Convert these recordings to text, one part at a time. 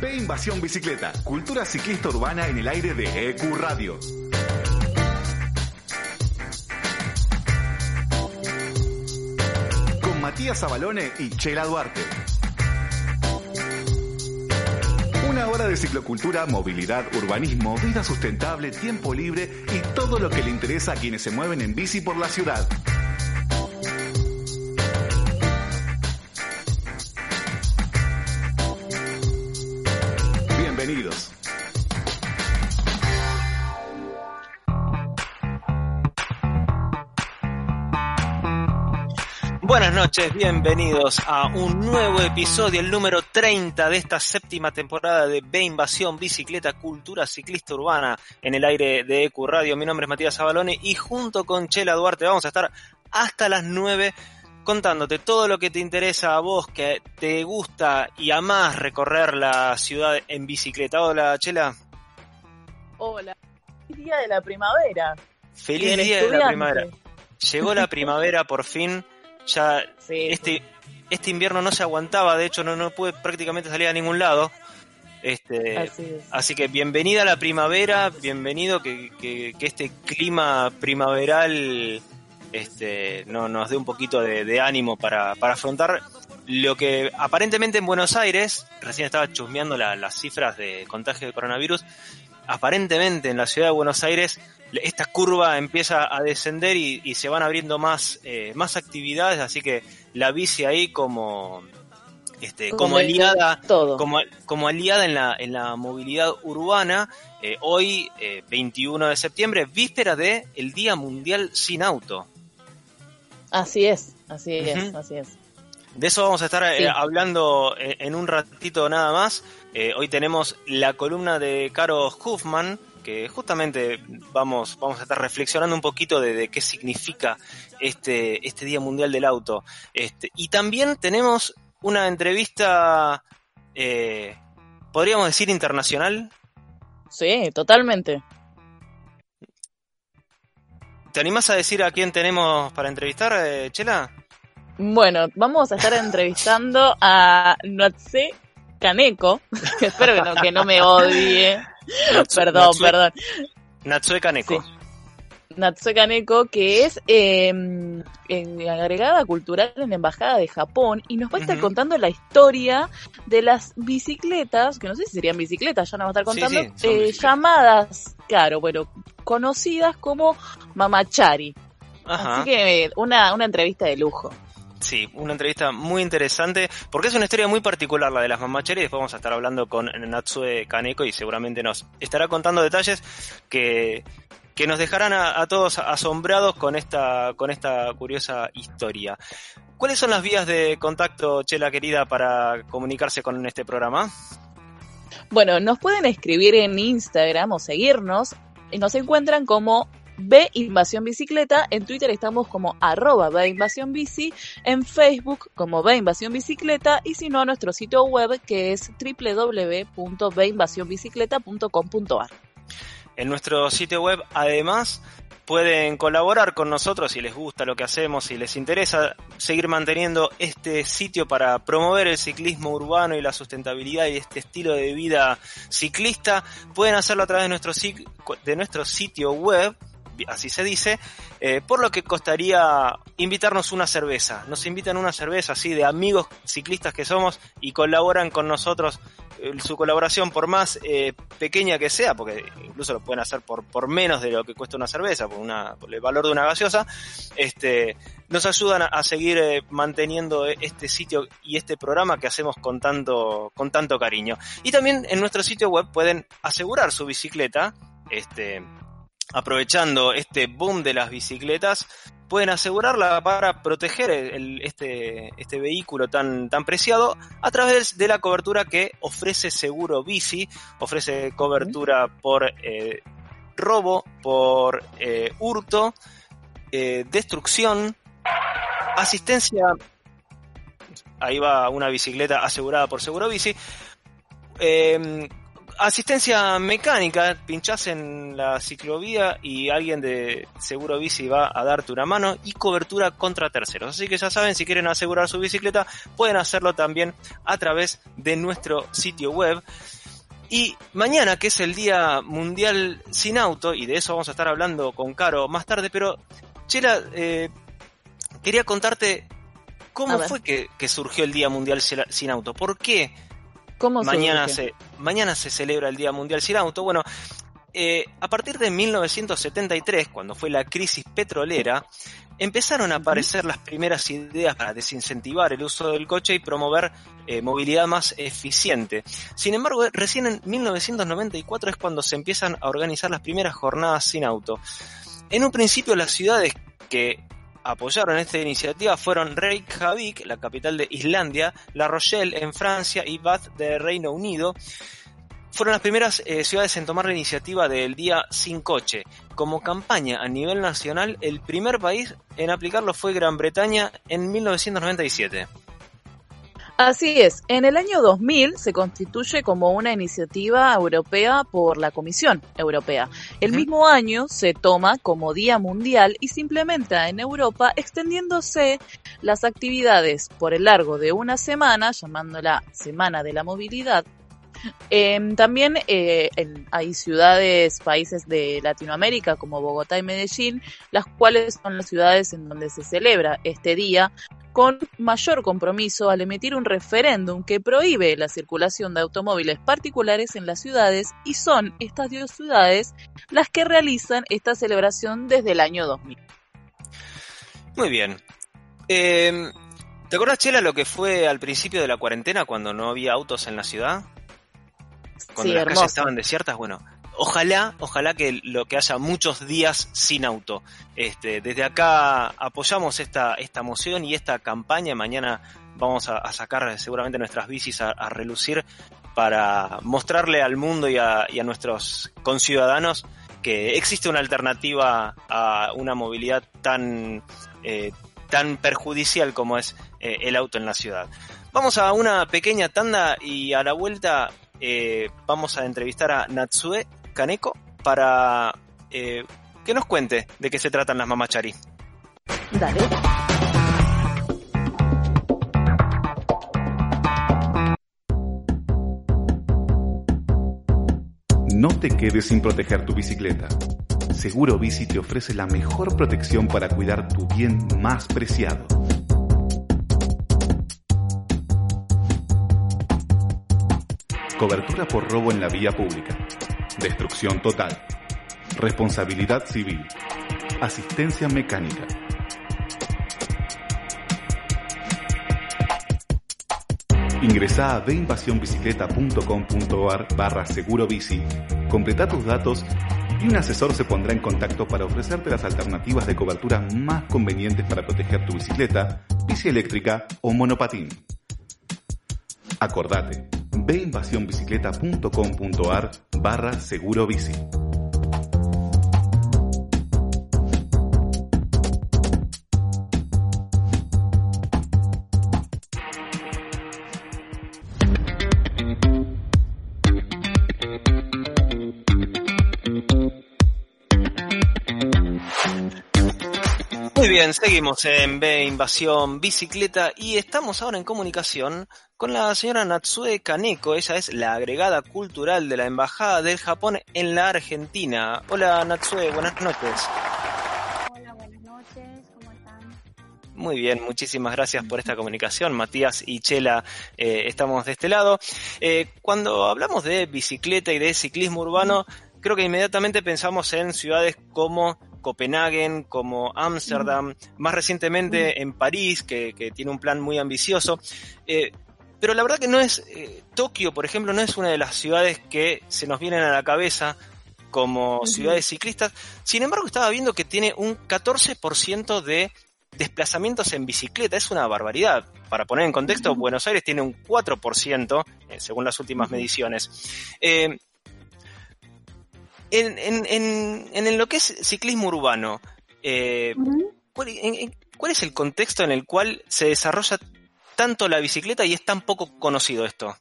Ve Invasión Bicicleta, cultura ciclista urbana en el aire de EQ Radio. Con Matías Abalone y Chela Duarte. Una hora de ciclocultura, movilidad, urbanismo, vida sustentable, tiempo libre y todo lo que le interesa a quienes se mueven en bici por la ciudad. Buenas noches, bienvenidos a un nuevo episodio, el número 30 de esta séptima temporada de B Invasión Bicicleta Cultura Ciclista Urbana en el aire de EQ Radio. Mi nombre es Matías Abalone y junto con Chela Duarte vamos a estar hasta las 9 contándote todo lo que te interesa a vos, que te gusta y amás recorrer la ciudad en bicicleta. Hola, Chela. Hola. Feliz día de la primavera. Feliz día de la primavera. Llegó la primavera por fin. Ya Sí, este, este invierno no se aguantaba, de hecho no, no pude prácticamente salir a ningún lado. Este, así es. Así que bienvenida a la primavera, bienvenido que, que- que este clima primaveral este, no, nos dé un poquito de, de ánimo para, para afrontar lo que aparentemente en Buenos Aires, recién estaba chusmeando la- las cifras de contagio de coronavirus, aparentemente en la ciudad de Buenos Aires esta curva empieza a descender y, y se van abriendo más, eh, más actividades, así que la bici ahí como, este, como Como aliada Todo. como, como aliada en la, en la movilidad urbana, eh, hoy, eh, 21 de septiembre, víspera de el Día Mundial Sin Auto. Así es, así es, así es. De eso vamos a estar eh, hablando eh, en un ratito nada más. Eh, hoy tenemos la columna de Caro Huffman, que justamente vamos, vamos a estar reflexionando un poquito de, de qué significa este, este Día Mundial del Auto. Este, y también tenemos una entrevista, eh, podríamos decir, internacional. Sí, totalmente. ¿Te animás a decir a quién tenemos para entrevistar, Chela? Bueno, vamos a estar entrevistando a Natse Kaneko. Espero que no, que no me odie. perdón, Natsue- perdón. Natsue Kaneko. Sí. Kaneko, que es eh, en- agregada cultural en la Embajada de Japón y nos va a estar contando la historia de las bicicletas, que no sé si serían bicicletas, ya nos va a estar contando, sí, eh, llamadas, claro, bueno, conocidas como mamachari. Ajá. Así que una, una entrevista de lujo. Sí, una entrevista muy interesante, porque es una historia muy particular la de las mamacheras, vamos a estar hablando con Natsue Kaneko y seguramente nos estará contando detalles que, que nos dejarán a, a todos asombrados con esta, con esta curiosa historia. ¿Cuáles son las vías de contacto, Chela querida, para comunicarse con este programa? Bueno, nos pueden escribir en Instagram o seguirnos. Nos encuentran como B Invasión Bicicleta. En Twitter estamos como arroba Bici. En Facebook como B Invasión Bicicleta. Y si no, a nuestro sitio web que es www.binvasionbicicleta.com.ar. En nuestro sitio web, además, pueden colaborar con nosotros si les gusta lo que hacemos, si les interesa seguir manteniendo este sitio para promover el ciclismo urbano y la sustentabilidad y este estilo de vida ciclista. Pueden hacerlo a través de nuestro, de nuestro sitio web, así se dice, eh, por lo que costaría invitarnos una cerveza. Nos invitan una cerveza así de amigos ciclistas que somos y colaboran con nosotros eh, su colaboración, por más eh, pequeña que sea, porque incluso lo pueden hacer por, por menos de lo que cuesta una cerveza, por, una, por el valor de una gaseosa, este, nos ayudan a, a seguir manteniendo este sitio y este programa que hacemos con tanto, con tanto cariño. Y también en nuestro sitio web pueden asegurar su bicicleta, este, aprovechando este boom de las bicicletas, pueden asegurarla para proteger este, este vehículo tan, tan preciado a través de la cobertura que ofrece Seguro Bici, ofrece cobertura por eh, robo, por eh, hurto, eh, destrucción, asistencia, ahí va una bicicleta asegurada por Seguro Bici, asistencia mecánica, pinchás en la ciclovía y alguien de Seguro Bici va a darte una mano y cobertura contra terceros. Así que ya saben, si quieren asegurar su bicicleta, pueden hacerlo también a través de nuestro sitio web. Y mañana, que es el Día Mundial Sin Auto, y de eso vamos a estar hablando con Caro más tarde, pero Chela, eh, quería contarte cómo fue que, que surgió el Día Mundial Sin Auto. ¿Por qué? Mañana se, mañana se celebra el Día Mundial Sin Auto. Bueno, eh, a partir de 1973, cuando fue la crisis petrolera, empezaron a aparecer las primeras ideas para desincentivar el uso del coche y promover eh, movilidad más eficiente. Sin embargo, recién en 1994 es cuando se empiezan a organizar las primeras jornadas sin auto. En un principio las ciudades que apoyaron esta iniciativa fueron Reykjavik, la capital de Islandia, La Rochelle en Francia y Bath de Reino Unido. Fueron las primeras eh, ciudades en tomar la iniciativa del Día Sin Coche. Como campaña a nivel nacional, el primer país en aplicarlo fue Gran Bretaña en 1997. Así es, en el año 2000 se constituye como una iniciativa europea por la Comisión Europea. El mismo año se toma como Día Mundial y se implementa en Europa extendiéndose las actividades por el largo de una semana, llamándola Semana de la Movilidad, em, también eh, hay ciudades, países de Latinoamérica como Bogotá y Medellín, las cuales son las ciudades en donde se celebra este día con mayor compromiso al emitir un referéndum que prohíbe la circulación de automóviles particulares en las ciudades y son estas dos ciudades las que realizan esta celebración desde el año 2000. Muy bien. Em, ¿Te acuerdas, Chela, lo que fue al principio de la cuarentena cuando no había autos en la ciudad? Cuando las calles estaban desiertas, bueno, ojalá, ojalá que lo que haya muchos días sin auto. Este, desde acá apoyamos esta, esta moción y esta campaña. Mañana vamos a, sacar seguramente nuestras bicis a, relucir para mostrarle al mundo y a, nuestros conciudadanos que existe una alternativa a una movilidad tan, eh, tan perjudicial como es eh, el auto en la ciudad. Vamos a una pequeña tanda y a la vuelta eh, vamos a entrevistar a Natsue Kaneko para eh, que nos cuente de qué se tratan las mamachari. Dale. No te quedes sin proteger tu bicicleta. Seguro Bici te ofrece la mejor protección para cuidar tu bien más preciado. Cobertura por robo en la vía pública destrucción total, responsabilidad civil, asistencia mecánica. Ingresa a deinvasionbicicleta.com.ar barra seguro completa tus datos y un asesor se pondrá en contacto para ofrecerte las alternativas de cobertura más convenientes para proteger tu bicicleta, bici eléctrica o monopatín. Acordate, veinvasionbicicleta.com.ar barra seguro bici. Bien, seguimos en B Invasión Bicicleta y estamos ahora en comunicación con la señora Natsue Kaneko. Ella es la agregada cultural de la Embajada del Japón en la Argentina. Hola Natsue, buenas noches. Hola, buenas noches, ¿cómo están? Muy bien, muchísimas gracias por esta comunicación. Matías y Chela eh, estamos de este lado. Eh, cuando hablamos de bicicleta y de ciclismo urbano, creo que inmediatamente pensamos en ciudades como Copenhagen, como Ámsterdam, más recientemente en París, que, tiene un plan muy ambicioso. Eh, pero la verdad que no es, eh, Tokio, por ejemplo, no es una de las ciudades que se nos vienen a la cabeza como ciudades ciclistas. Sin embargo, estaba viendo que tiene un 14% de desplazamientos en bicicleta. Es una barbaridad. Para poner en contexto, Buenos Aires tiene un 4%, eh, según las últimas mediciones. Eh, en, en, en, lo que es ciclismo urbano, ¿cuál, ¿cuál es el contexto en el cual se desarrolla tanto la bicicleta y es tan poco conocido esto?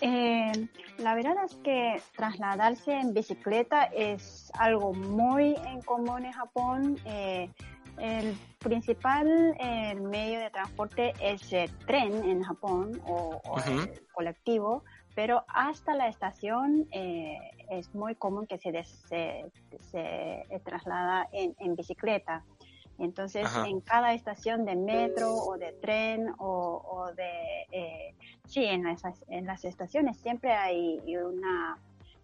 Eh, la verdad es que trasladarse en bicicleta es algo muy en común en Japón. Eh, el principal eh, medio de transporte es el tren en Japón o, el colectivo, pero hasta la estación eh, es muy común que se, des- se, se, eh, traslada en, en bicicleta. Entonces, Ajá. en cada estación de metro o de tren o, o de... eh, sí, en las, en las estaciones siempre hay una...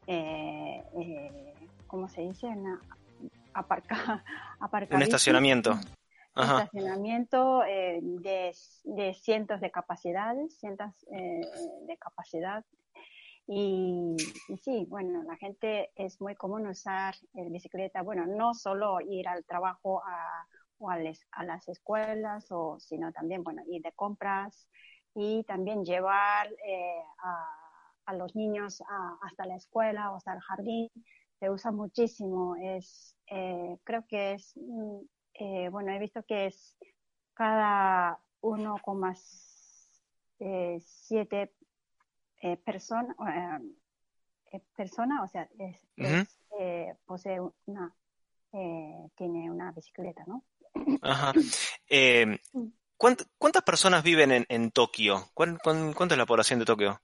Eh, eh, ¿Cómo se dice? Una aparca, Un estacionamiento. Ajá. estacionamiento eh, de, de cientos de capacidades, cientos eh, de capacidad. Y, sí, bueno, la gente es muy común usar el bicicleta, bueno, no solo ir al trabajo o a, les- a las escuelas, o, sino también, bueno, ir de compras y también llevar eh, a, los niños hasta la escuela o hasta el jardín. Se usa muchísimo, es, eh, creo que es mm, eh, bueno, he visto que es cada 1,7 eh, personas, eh, persona, o sea, es, Ujú. es, eh, posee una, tiene una bicicleta, ¿no? Ajá. Eh, ¿cuánt- ¿Cuántas personas viven en, en Tokio? ¿Cuán- cuán- ¿Cuánta es la población de Tokio?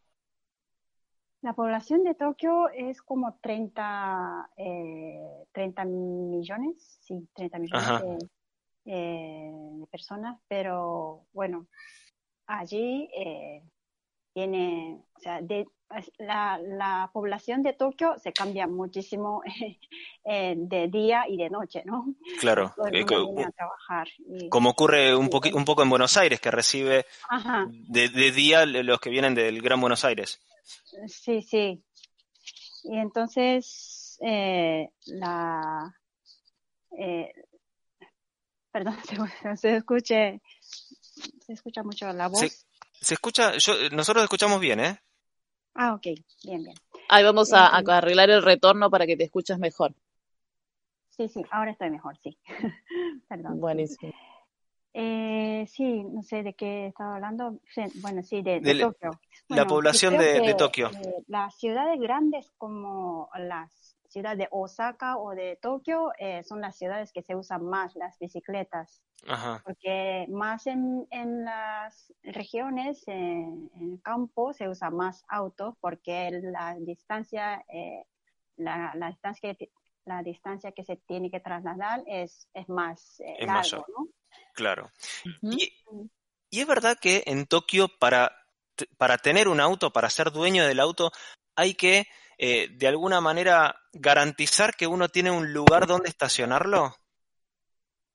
La población de Tokio es como 30, eh, 30 millones, sí, 30 millones Ajá. de, eh, de personas, pero bueno, allí eh, tiene, o sea, de, la, la población de Tokio se cambia muchísimo eh, de día y de noche, ¿no? Claro. Eh, a trabajar. y- como ocurre un, poqui- un poco en Buenos Aires, que recibe de, de día los que vienen del Gran Buenos Aires. Sí, sí. Y entonces, eh, la... eh, perdón, se, se escuche, se escucha mucho la voz. Sí. Se escucha, yo, nosotros escuchamos bien, ¿eh? Ah, ok, bien, bien. Ahí vamos a, a Eh, arreglar el retorno para que te escuches mejor. Sí, sí, ahora estoy mejor, sí. Perdón. Buenísimo. Eh, sí, no sé de qué estaba hablando. Bueno, sí, de, Tokio. la población de- Tokio. eh, las ciudades grandes como las ciudades de Osaka o de Tokio eh, son las ciudades que se usan más las bicicletas. Ajá. porque más en, en las regiones, eh, en el campo, se usa más autos porque la distancia, eh, la, la distancia que, la distancia que se tiene que trasladar es, es más eh, Es largo. ¿no? Claro. Y, y es verdad que en Tokio, para, para tener un auto, para ser dueño del auto, hay que, eh, de alguna manera, garantizar que uno tiene un lugar donde estacionarlo.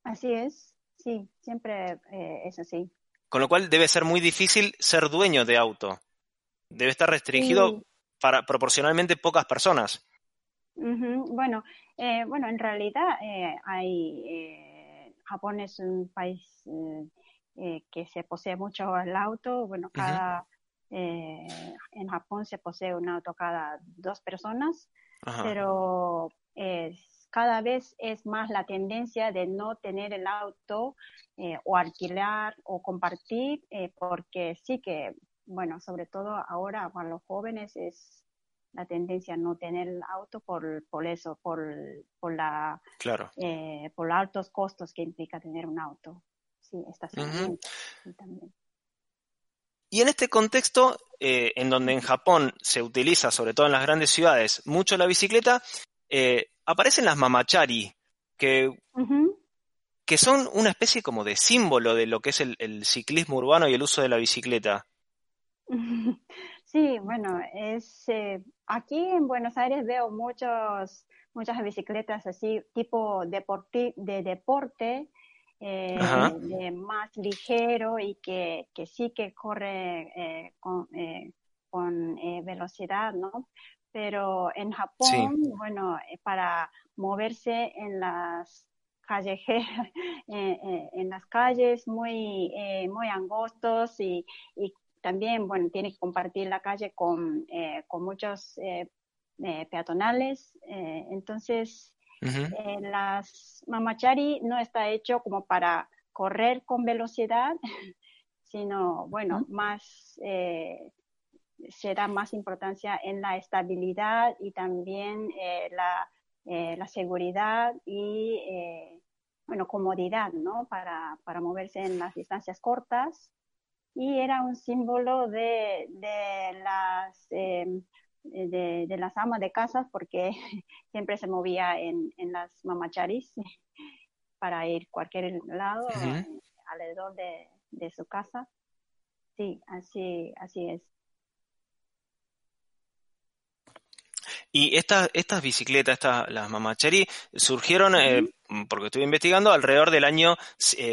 Así es, sí, siempre eh, es así. Con lo cual debe ser muy difícil ser dueño de auto. Debe estar restringido Sí. para proporcionalmente pocas personas. Bueno, eh, bueno, en realidad eh, hay eh, Japón es un país que se posee mucho el auto. Bueno, cada eh, en Japón se posee un auto cada dos personas, Ajá. pero eh, cada vez es más la tendencia de no tener el auto eh, o alquilar o compartir, eh, porque sí que, bueno, sobre todo ahora para los jóvenes es la tendencia a no tener el auto por, por eso, por, por, la, Claro. eh, por los altos costos que implica tener un auto. Sí, estacionamiento. sí, también. Y en este contexto, eh, en donde en Japón se utiliza, sobre todo en las grandes ciudades, mucho la bicicleta, eh, aparecen las mamachari, que, que son una especie como de símbolo de lo que es el, el ciclismo urbano y el uso de la bicicleta. Sí, bueno, es eh, aquí en Buenos Aires veo muchos, muchas bicicletas así, tipo deporti de deporte, eh, más ligero y que, que sí que corre eh, con, eh, con eh, velocidad, ¿no? Pero en Japón, bueno, para moverse en las callejeras, en las calles muy, muy angostos y, y también, bueno, tiene que compartir la calle con, con muchos peatonales. eh, entonces, Ujú. eh, las mamachari no está hecho como para correr con velocidad, sino, bueno, Ujú. más, eh, se da más importancia en la estabilidad y también la, la, seguridad y bueno, comodidad, ¿no? Para, para moverse en las distancias cortas. Y era un símbolo de, de las, em, de, de, las amas de casa porque siempre se movía en, en las mamacharis para ir cualquier lado alrededor de, de su casa. Sí, así, así es. Y estas, estas bicicletas, estas, las mamacheri, surgieron, eh, porque estuve investigando, alrededor del año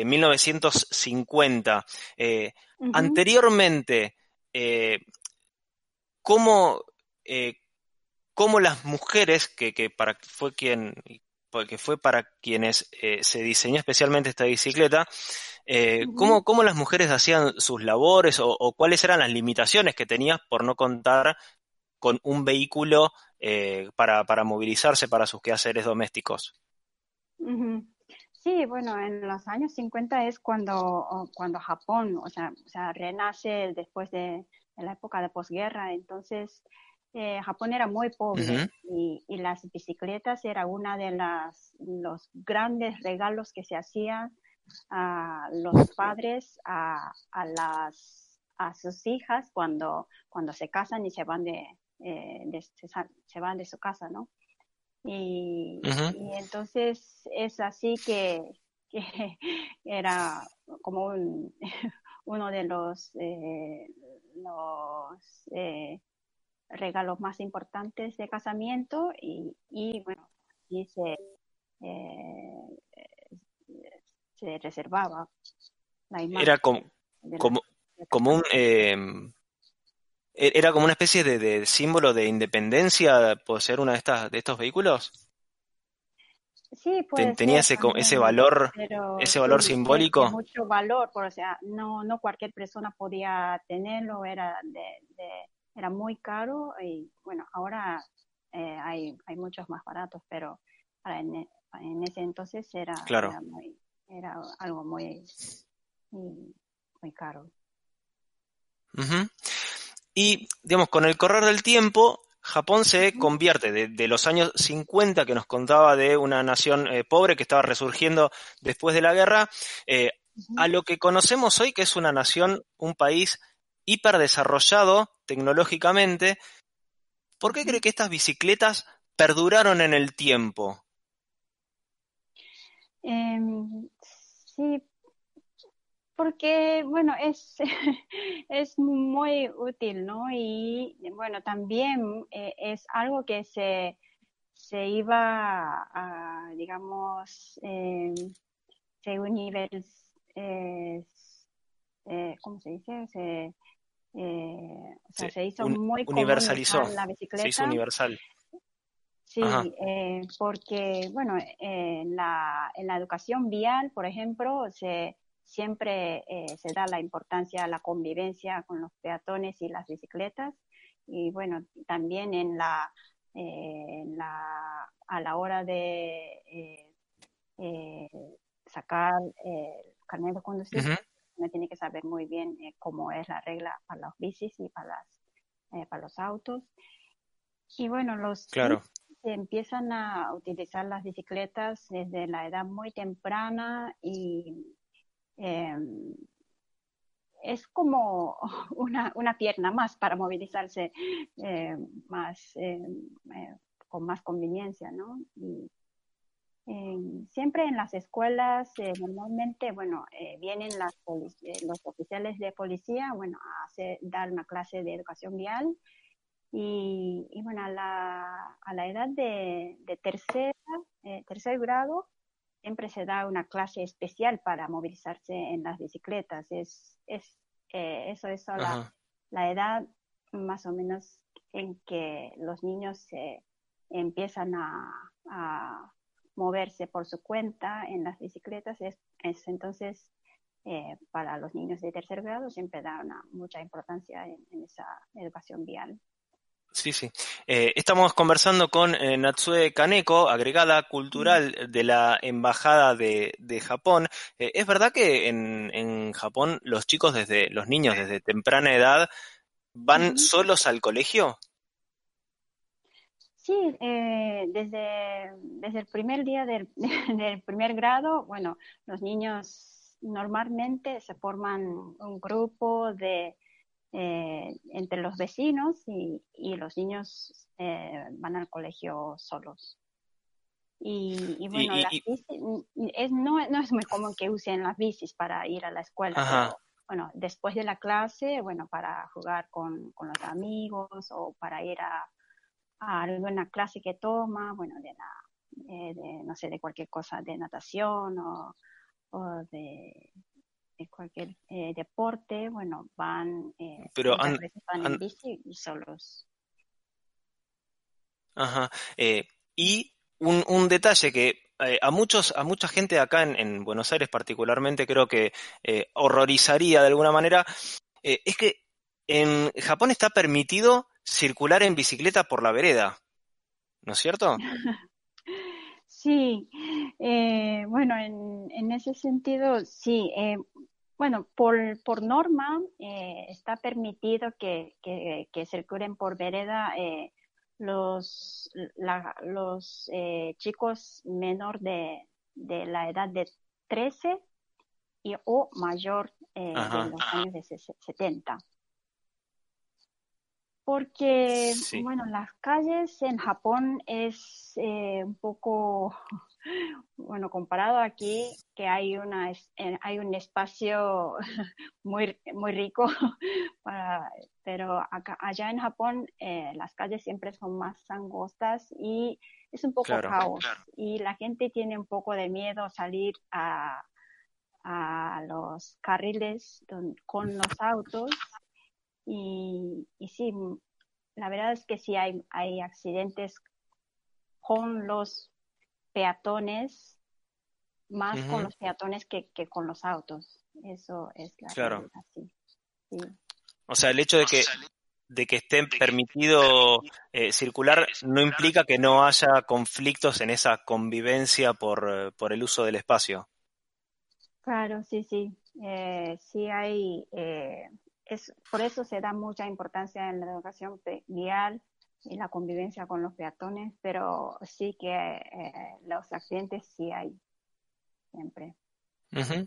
1950. Eh, eh, anteriormente, ¿cómo, ¿cómo, las mujeres, que, que para, fue quien, que fue para quienes se diseñó especialmente esta bicicleta, ¿cómo, ¿cómo, las mujeres hacían sus labores o, o, cuáles eran las limitaciones que tenías por no contar con un vehículo eh, para, para, movilizarse para sus quehaceres domésticos. Sí, bueno, en los años 50 es cuando, cuando Japón, o sea, o sea renace después de, la época de posguerra, entonces eh, Japón era muy pobre y, y, las bicicletas era una de las, los grandes regalos que se hacían a los padres, a, a, las, a sus hijas cuando, cuando se casan y se van de, eh, se, van de su casa, ¿no? Y, entonces es así que, era como uno de los, eh, los eh, regalos más importantes de casamiento y, y bueno, y se, se reservaba la imagen. Era como, como, como un e-, ¿Era como una especie de, símbolo de independencia por ser una de estas de estos vehículos? Sí, pues. Tenía ese, ese valor, ese valor simbólico. Mucho valor, o sea, no, no cualquier persona podía tenerlo, era de, era muy caro y bueno, ahora eh, hay, hay muchos más baratos, pero en, en ese entonces era, era, algo muy, muy, caro. Y, digamos, con el correr del tiempo, Japón se convierte de, los años 50 que nos contaba de una nación eh, pobre que estaba resurgiendo después de la guerra, eh, a lo que conocemos hoy que es una nación, un país hiperdesarrollado tecnológicamente. ¿Por qué cree que estas bicicletas perduraron en el tiempo? Em, sí, porque, bueno, es, es muy útil, ¿no? Y, bueno, también eh, es algo que se, se iba a, digamos, eh, se eh, ¿cómo se dice? Se, o sea, se hizo muy universalizó, la bicicleta. Se hizo universal. Sí, porque, bueno, en la, en la educación vial, por ejemplo, se siempre eh, se da la importancia a la convivencia con los peatones y las bicicletas. Y bueno, también en la, eh, la a la hora de eh, sacar el carnet de conducir, uno tiene que saber muy bien cómo es la regla para los bicis y para, las, para los autos. Y bueno, los claro. empiezan a utilizar las bicicletas desde la edad muy temprana y Em, es como una, una, pierna más para movilizarse eh, más, em, eh, con más conveniencia, ¿no? Y, em, siempre en las escuelas, eh, normalmente, bueno, vienen las los oficiales de policía, bueno, a hacer, dar una clase de educación vial y, y bueno, a la, a la edad de, de tercera, tercer grado, siempre se da una clase especial para movilizarse en las bicicletas. Es, es, eh, eso es la, la, edad más o menos en que los niños empiezan a, a moverse por su cuenta en las bicicletas. Es, es entonces eh, para los niños de tercer grado siempre da una, mucha importancia en esa educación vial. Sí, sí. Eh, estamos conversando con eh, Natsue Kaneko, agregada cultural de la Embajada de, de Japón. Eh, es verdad que en, en, Japón los chicos, desde los niños desde temprana edad, van solos al colegio. Sí, eh, desde, desde el primer día del, del, primer grado, bueno, los niños normalmente se forman un grupo de eh, entre los vecinos y, y los niños eh, van al colegio solos. Y, y bueno, Y- las bicis, es, no, no es muy común que usen las bicis para ir a la escuela, pero bueno, después de la clase, bueno, para jugar con, con los amigos o para ir a alguna clase que toma, bueno, de la, eh, de, no sé, de cualquier cosa, de natación o, o de, de cualquier eh, deporte, bueno, van, eh, Pero han- van han- en bici y solos. Ajá. Eh, y un, un detalle que eh, a muchos, a mucha gente acá en, en Buenos Aires particularmente creo que eh, horrorizaría de alguna manera, eh, es que en Japón está permitido circular en bicicleta por la vereda, ¿no es cierto? Sí, eh, bueno, en, en ese sentido, sí. eh, bueno, por, por norma eh, está permitido que, que, que circulen por vereda eh, los, la- los eh, chicos menor de, de la edad de 13 y, o mayor eh, de los años de ses- 70. Porque, Sí. bueno, las calles en Japón es eh, un poco, bueno, comparado aquí, que hay una eh, hay un espacio muy muy rico para, pero acá, allá en Japón eh, las calles siempre son más angostas y es un poco Claro, caos claro. y la gente tiene un poco de miedo salir a a los carriles don- con los autos y, y sí, la verdad es que sí hay, hay accidentes con los peatones, más con los peatones que, que con los autos. Eso es la Claro. realidad, sí. Sí. O sea, el hecho de que, de que esté permitido eh, circular no implica que no haya conflictos en esa convivencia por, eh, por el uso del espacio. Claro, sí, sí. Eh, sí hay, eh, es, por eso se da mucha importancia en la educación vial y la convivencia con los peatones, pero sí que eh, los accidentes sí hay siempre. Ujú.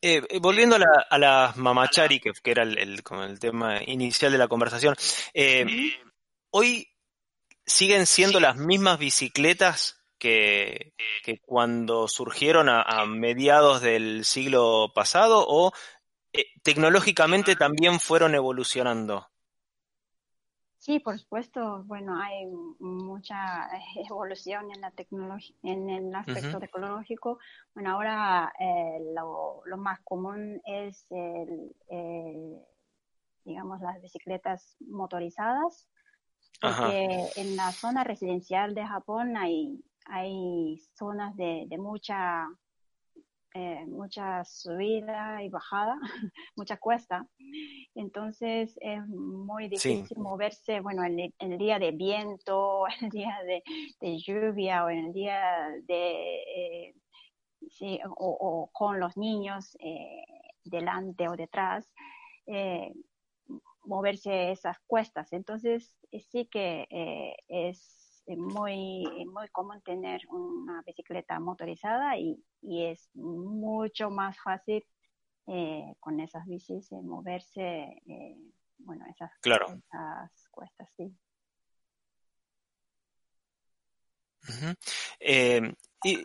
Eh, eh, volviendo a, la- a las mamachari, que, que era el, el- como el tema inicial de la conversación, eh, hoy siguen siendo las mismas bicicletas que, que cuando surgieron a, a mediados del siglo pasado o eh, tecnológicamente también fueron evolucionando. Sí, por supuesto, bueno, hay mucha evolución en la tecnología, en el aspecto tecnológico. Bueno, ahora eh, lo, lo más común es el, eh, digamos, las bicicletas motorizadas, Ajá. porque en la zona residencial de Japón hay, hay zonas de, de mucha, eh, mucha subida y bajada, mucha cuesta. Entonces es muy Sí. difícil moverse, bueno, en el, día de viento, en el día de, de lluvia o en el día de, eh, sí, o, o con los niños eh, delante o detrás, eh, moverse esas cuestas. Entonces sí que es muy, muy común tener una bicicleta motorizada y, y es mucho más fácil eh, con esas bicis eh, moverse, eh, bueno, esas, Claro. esas cuestas, sí. Eh, y-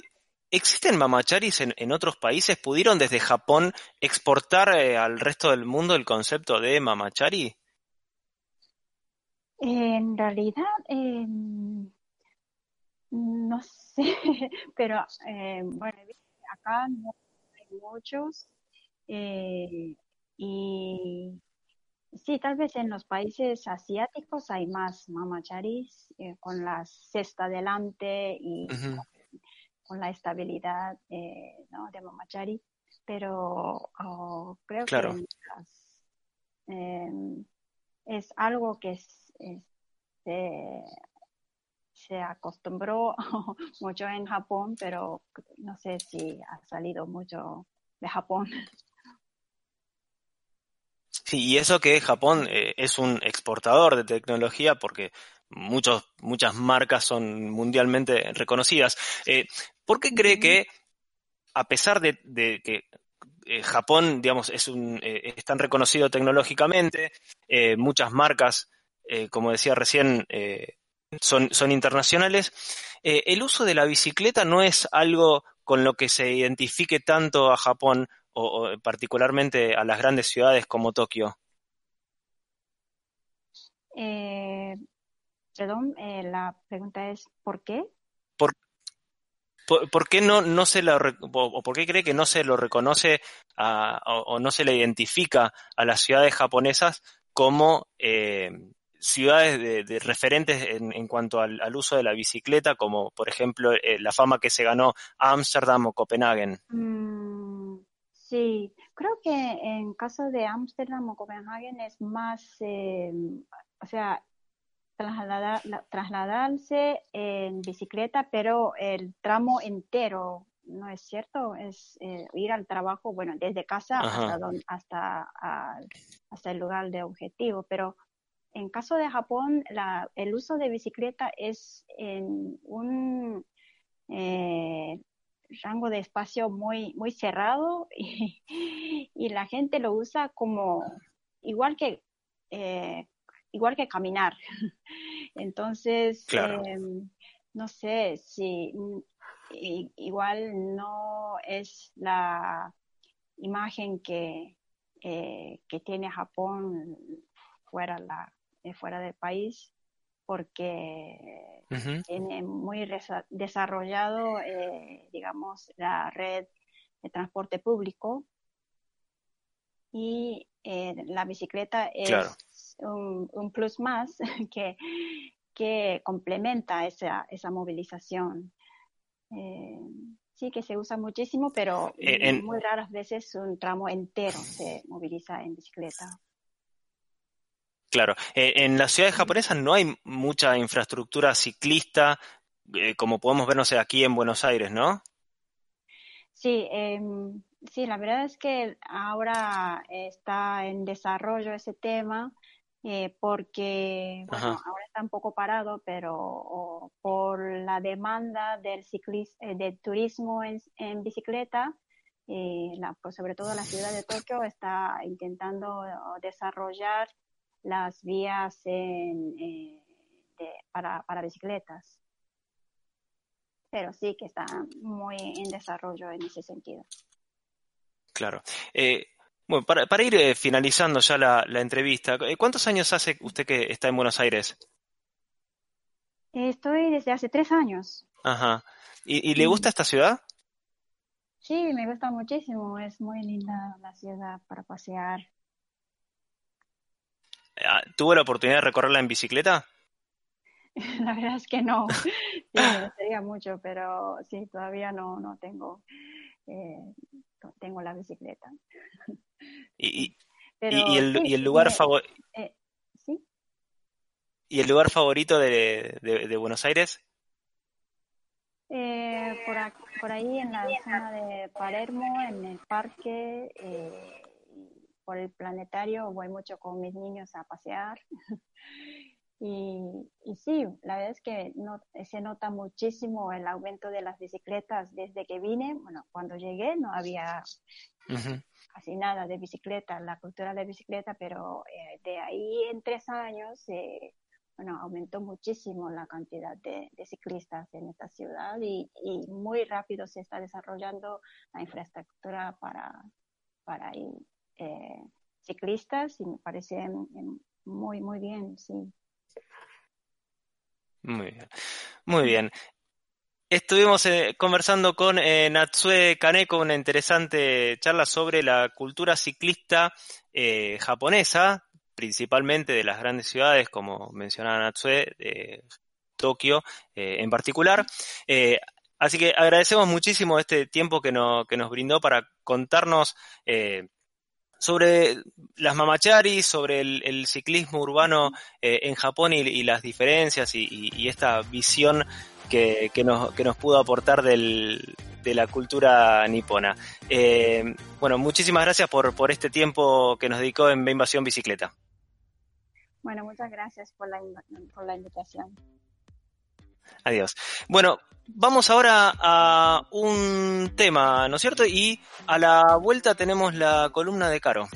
¿Existen mamacharis en, en otros países? ¿Pudieron desde Japón exportar eh, al resto del mundo el concepto de mamachari? En realidad, eh, no sé, pero eh, bueno, acá no hay muchos eh, y sí, tal vez en los países asiáticos hay más mamacharis eh, con la cesta delante y con la estabilidad eh, ¿no? de mamachari, pero oh, creo Claro. que las- em, es algo que es- es- se, se acostumbró mucho en Japón, pero no sé si ha salido mucho de Japón. Sí, y eso que Japón eh, es un exportador de tecnología porque muchos, muchas marcas son mundialmente reconocidas. Eh, ¿Por qué cree que, a pesar de, que eh, Japón, digamos, es, un, es tan reconocido tecnológicamente, muchas marcas, como decía recién, son, son internacionales, el uso de la bicicleta no es algo con lo que se identifique tanto a Japón o, particularmente a las grandes ciudades como Tokio? Eh, perdón, eh, la pregunta es ¿por qué? ¿Por, por, qué no, no se lo, o por qué cree que no se lo reconoce o, no se le identifica a las ciudades japonesas como eh, ciudades de, referentes en, cuanto al, uso de la bicicleta, como por ejemplo la fama que se ganó Ámsterdam o Copenhague? Mm, Sí, creo que en caso de Ámsterdam o Copenhague es más, eh, o sea, trasladarse en bicicleta, pero el tramo entero, ¿no es cierto? Es eh, ir al trabajo, bueno, desde casa hasta, hasta, el lugar de objetivo, pero en caso de Japón, el uso de bicicleta es en un... Eh, rango de espacio muy, muy cerrado y, la gente lo usa como igual que, eh, igual que caminar. Entonces, em, no sé si igual no es la imagen que, eh, que tiene Japón fuera, la, eh, fuera del país porque tiene muy desarrollado, eh, digamos, la red de transporte público y eh, la bicicleta es un, plus más que, que complementa esa, esa movilización. Eh, sí que se usa muchísimo, pero muy raras veces un tramo entero se moviliza en bicicleta. Claro, eh, en las ciudades japonesas no hay mucha infraestructura ciclista, eh, como podemos ver, no sé, aquí en Buenos Aires, ¿no? Sí, em, sí, la verdad es que ahora está en desarrollo ese tema, eh, porque ahora está un poco parado, pero por la demanda del del turismo en, en bicicleta, la, pues sobre todo la ciudad de Tokio está intentando desarrollar las vías eh, para, bicicletas. Pero sí que está muy en desarrollo en ese sentido. Claro. Eh, bueno, para, ir eh, finalizando ya la, entrevista, ¿cuántos años hace usted que está en Buenos Aires? Estoy desde hace tres años. Ajá. ¿Y, le gusta esta ciudad? Sí, me gusta muchísimo. Es muy linda la ciudad para pasear. Ah, ¿Tuvo la oportunidad de recorrerla en bicicleta? La verdad es que no. Sí, me gustaría mucho, pero sí, todavía no, no tengo, eh, tengo la bicicleta. ¿Y, el, lugar favorito? Eh, ¿Sí? ¿Y el lugar favorito de, Buenos Aires? Eh, por, por, ahí en la zona de Palermo, en el parque, por el planetario voy mucho con mis niños a pasear. y, y, sí, la verdad es que no, se nota muchísimo el aumento de las bicicletas desde que vine. Bueno, cuando llegué no había casi nada de bicicleta, la cultura de bicicleta, pero eh, de ahí en tres años eh, bueno, aumentó muchísimo la cantidad de, ciclistas en esta ciudad y, y, muy rápido se está desarrollando la infraestructura para, para ir eh, ciclistas y me parece muy, muy bien, sí. Muy bien. Muy bien. Estuvimos eh, conversando con eh, Natsue Kaneko, una interesante charla sobre la cultura ciclista japonesa, principalmente de las grandes ciudades, como mencionaba Natsue, Tokio en particular. así que agradecemos muchísimo este tiempo que, que nos brindó para contarnos sobre las mamacharis, sobre el, ciclismo urbano eh, en Japón y, las diferencias y, esta visión que, nos, pudo aportar del, de la cultura nipona. Eh, bueno, muchísimas gracias por, por este tiempo que nos dedicó en Invasión Bicicleta. Bueno, muchas gracias por la, por la invitación. Adiós. Bueno, vamos ahora a un tema, ¿no es cierto? Y a la vuelta tenemos la columna de Caro.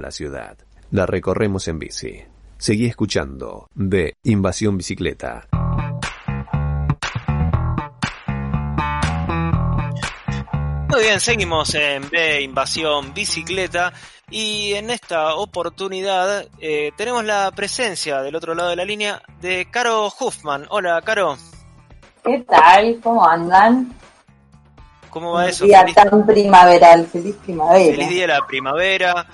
La ciudad. La recorremos en bici. Seguí escuchando de Invasión Bicicleta. Muy bien, seguimos en B Invasión Bicicleta y en esta oportunidad eh, tenemos la presencia del otro lado de la línea de Caro Huffman. Hola, Caro. ¿Qué tal? ¿Cómo andan? ¿Cómo va eso? Día Feliz, tan primaveral, feliz primavera. feliz día de la primavera,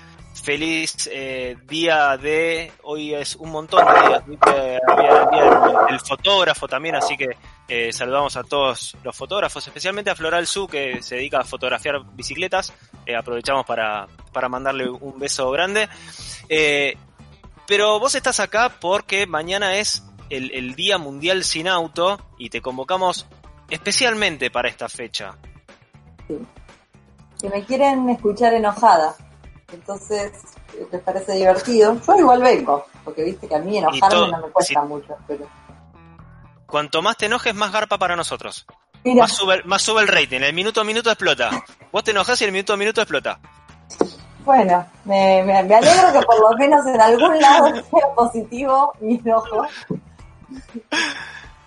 feliz eh, día de... Hoy es un montón de días, el fotógrafo también, así que eh, saludamos a todos los fotógrafos, especialmente a Floral Su, que se dedica a fotografiar bicicletas. Eh, aprovechamos para, para mandarle un beso grande. Pero vos estás acá porque mañana es el, el Día Mundial Sin Auto y te convocamos especialmente para esta fecha. Que me quieren escuchar enojada. Entonces, eh, ¿les parece divertido? Yo igual vengo, porque viste que a mí enojarme no me cuesta sí. mucho. Pero Cuanto más te enojes, más garpa para nosotros. Mira, Más sube, más sube el rating, el minuto a minuto explota. Vos te enojás y el minuto a minuto explota. Bueno, me, me, me alegro que por lo menos en algún lado sea positivo mi enojo.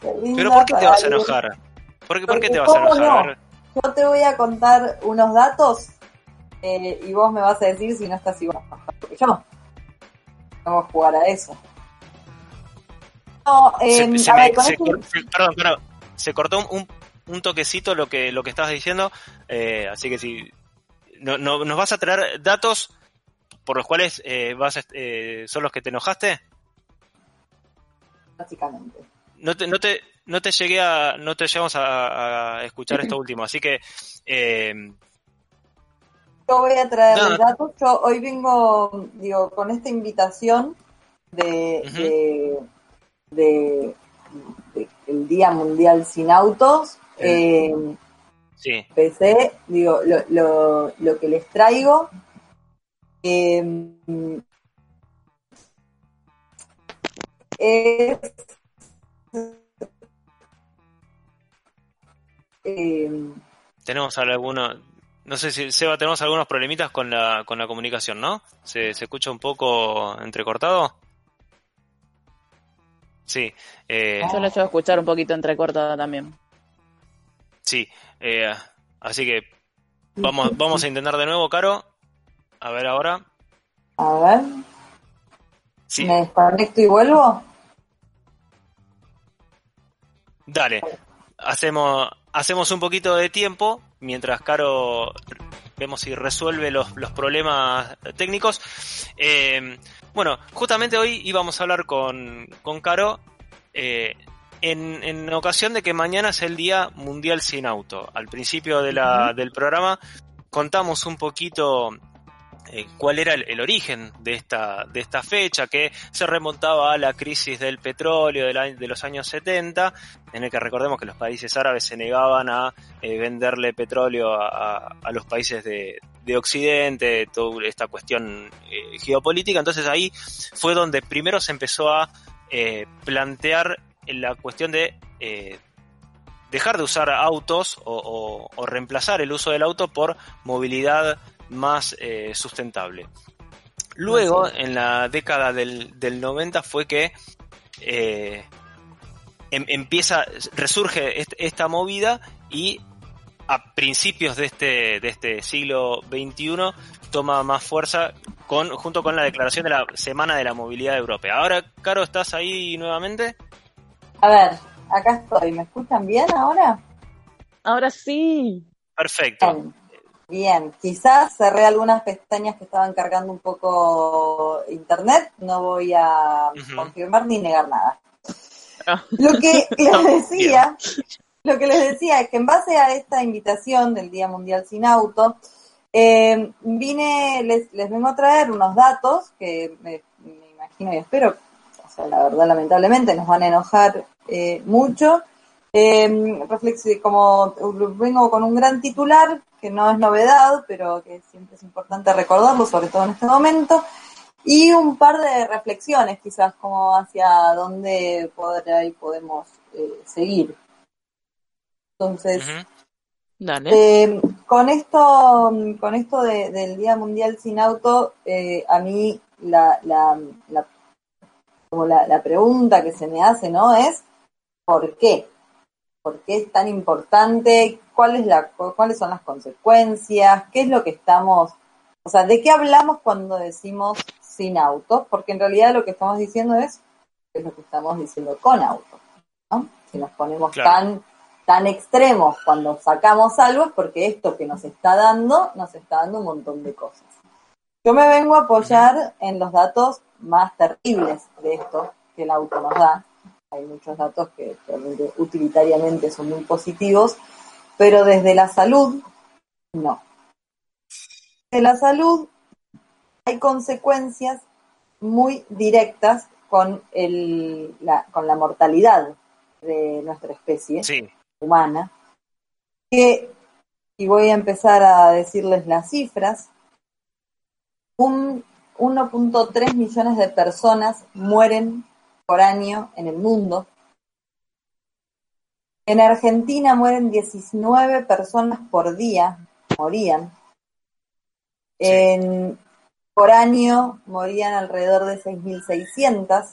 Pero ¿por qué te vas a enojar? ¿Por qué, por qué Porque te vas a ¿cómo enojar? A no? Yo te voy a contar unos datos eh, y vos me vas a decir si no estás igual que yo. Vamos a jugar a eso. No, Se- eh, se a me- ver, con se este- cor- se- perdón, perdón, se cortó un, un toquecito lo que, lo que estabas diciendo, eh, así que si no, no- nos vas a traer datos por los cuales eh, vas a- eh, son los que te enojaste, básicamente. no te, no te, no te llegué a, no te llegamos a, a escuchar esto último, así que eh, Yo voy a traer No. los datos. Yo hoy vengo, digo, con esta invitación de, de, de- de- el Día Mundial Sin Autos. Eh, sí, empecé, digo, lo, lo, lo que les traigo. eh, es eh, tenemos algunos, no sé si Seba tenemos algunos problemitas con la, con la comunicación, ¿no? ¿Se, se escucha un poco entrecortado? Sí, eh, Yo lo he hecho escuchar un poquito entrecortada también. Sí, eh, así que vamos, vamos a intentar de nuevo, Caro. A ver ahora. a ver, Sí, me desconecto y vuelvo. dale. Hacemos, hacemos un poquito de tiempo mientras Caro vemos si resuelve los, los problemas técnicos. Eh, bueno, justamente hoy íbamos a hablar con, con Caro eh, en, en ocasión de que mañana es el Día Mundial Sin Auto. Al principio de la, del programa contamos un poquito eh, cuál era el, origen de esta, de esta fecha, que se remontaba a la crisis del petróleo de los años 70, en el que recordemos que los países árabes se negaban a eh, venderle petróleo a, los países de, de Occidente, toda esta cuestión eh, geopolítica. Entonces ahí fue donde primero se empezó a plantear la cuestión de dejar de usar autos o reemplazar el uso del auto por movilidad más eh, sustentable. Luego, en la década del, del 90 fue que eh, em- empieza, resurge est- esta movida y a principios de este, de este siglo XXI toma más fuerza con, junto con la declaración de la Semana de la Movilidad Europea. Ahora, Caro, ¿estás ahí nuevamente? A ver, acá estoy. ¿Me escuchan bien ahora? Ahora sí. Perfecto. Bien. Bien, quizás cerré algunas pestañas que estaban cargando un poco internet. No voy a confirmar ni negar nada. Ah. Lo que les decía, lo que les decía es que en base a esta invitación del Día Mundial Sin Auto, eh, vine, les, les vengo a traer unos datos que me, me imagino y espero, o sea, la verdad lamentablemente nos van a enojar eh, mucho. Eh, como vengo con un gran titular, que no es novedad, pero que siempre es importante recordarlo, sobre todo en este momento, y un par de reflexiones quizás como hacia dónde poder, ahí podemos eh, seguir. Entonces. Dale. eh, con esto, con esto de- del Día Mundial Sin Auto, eh, a mí la, la, la- como la, la pregunta que se me hace, ¿no? Es ¿por qué? ¿Por qué es tan importante? ¿Cuál es la, ¿Cuáles son las consecuencias? ¿Qué es lo que estamos, o sea, de qué hablamos cuando decimos sin autos? Porque en realidad lo que estamos diciendo es, es lo que estamos diciendo con autos, ¿no? Si nos ponemos Claro. tan tan extremos cuando sacamos algo es porque esto que nos está dando, nos está dando un montón de cosas. Yo me vengo a apoyar en los datos más terribles de esto que el auto nos da. Hay muchos datos que realmente utilitariamente son muy positivos, pero desde la salud, no. De la salud hay consecuencias muy directas con, el, la, con la mortalidad de nuestra especie Sí, humana, que, y voy a empezar a decirles las cifras, un 1.3 millones de personas mueren por año en el mundo. En Argentina mueren 19 personas por día, morían. En, por año morían alrededor de 6.600.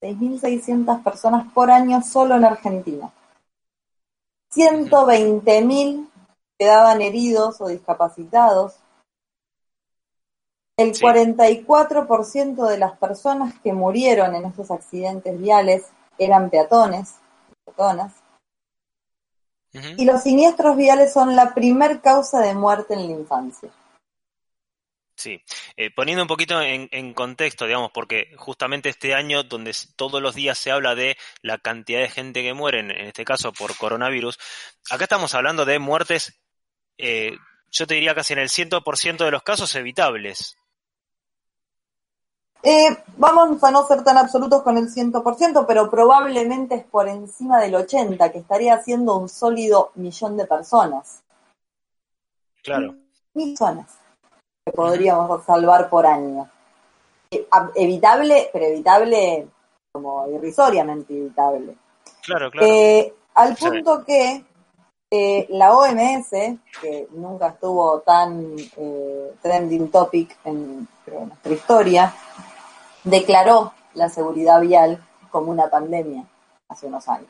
6.600 personas por año solo en Argentina. 120.000 quedaban heridos o discapacitados. El Sí. 44% de las personas que murieron en estos accidentes viales eran peatones, peatonas. Y los siniestros viales son la primer causa de muerte en la infancia. Sí, Eh, poniendo un poquito en, en contexto, digamos, porque justamente este año donde todos los días se habla de la cantidad de gente que muere, en, en este caso por coronavirus, acá estamos hablando de muertes, eh, yo te diría casi en el 100% de los casos evitables. Eh, vamos a no ser tan absolutos con el 100%, pero probablemente es por encima del 80%, que estaría haciendo un sólido millón de personas. Claro, Mil personas que podríamos salvar por año. Eh, ab- evitable, pero evitable como irrisoriamente evitable. claro, claro. Eh, al punto que eh, la OMS, que nunca estuvo tan eh, trending topic en, creo, en nuestra historia, declaró la seguridad vial como una pandemia hace unos años.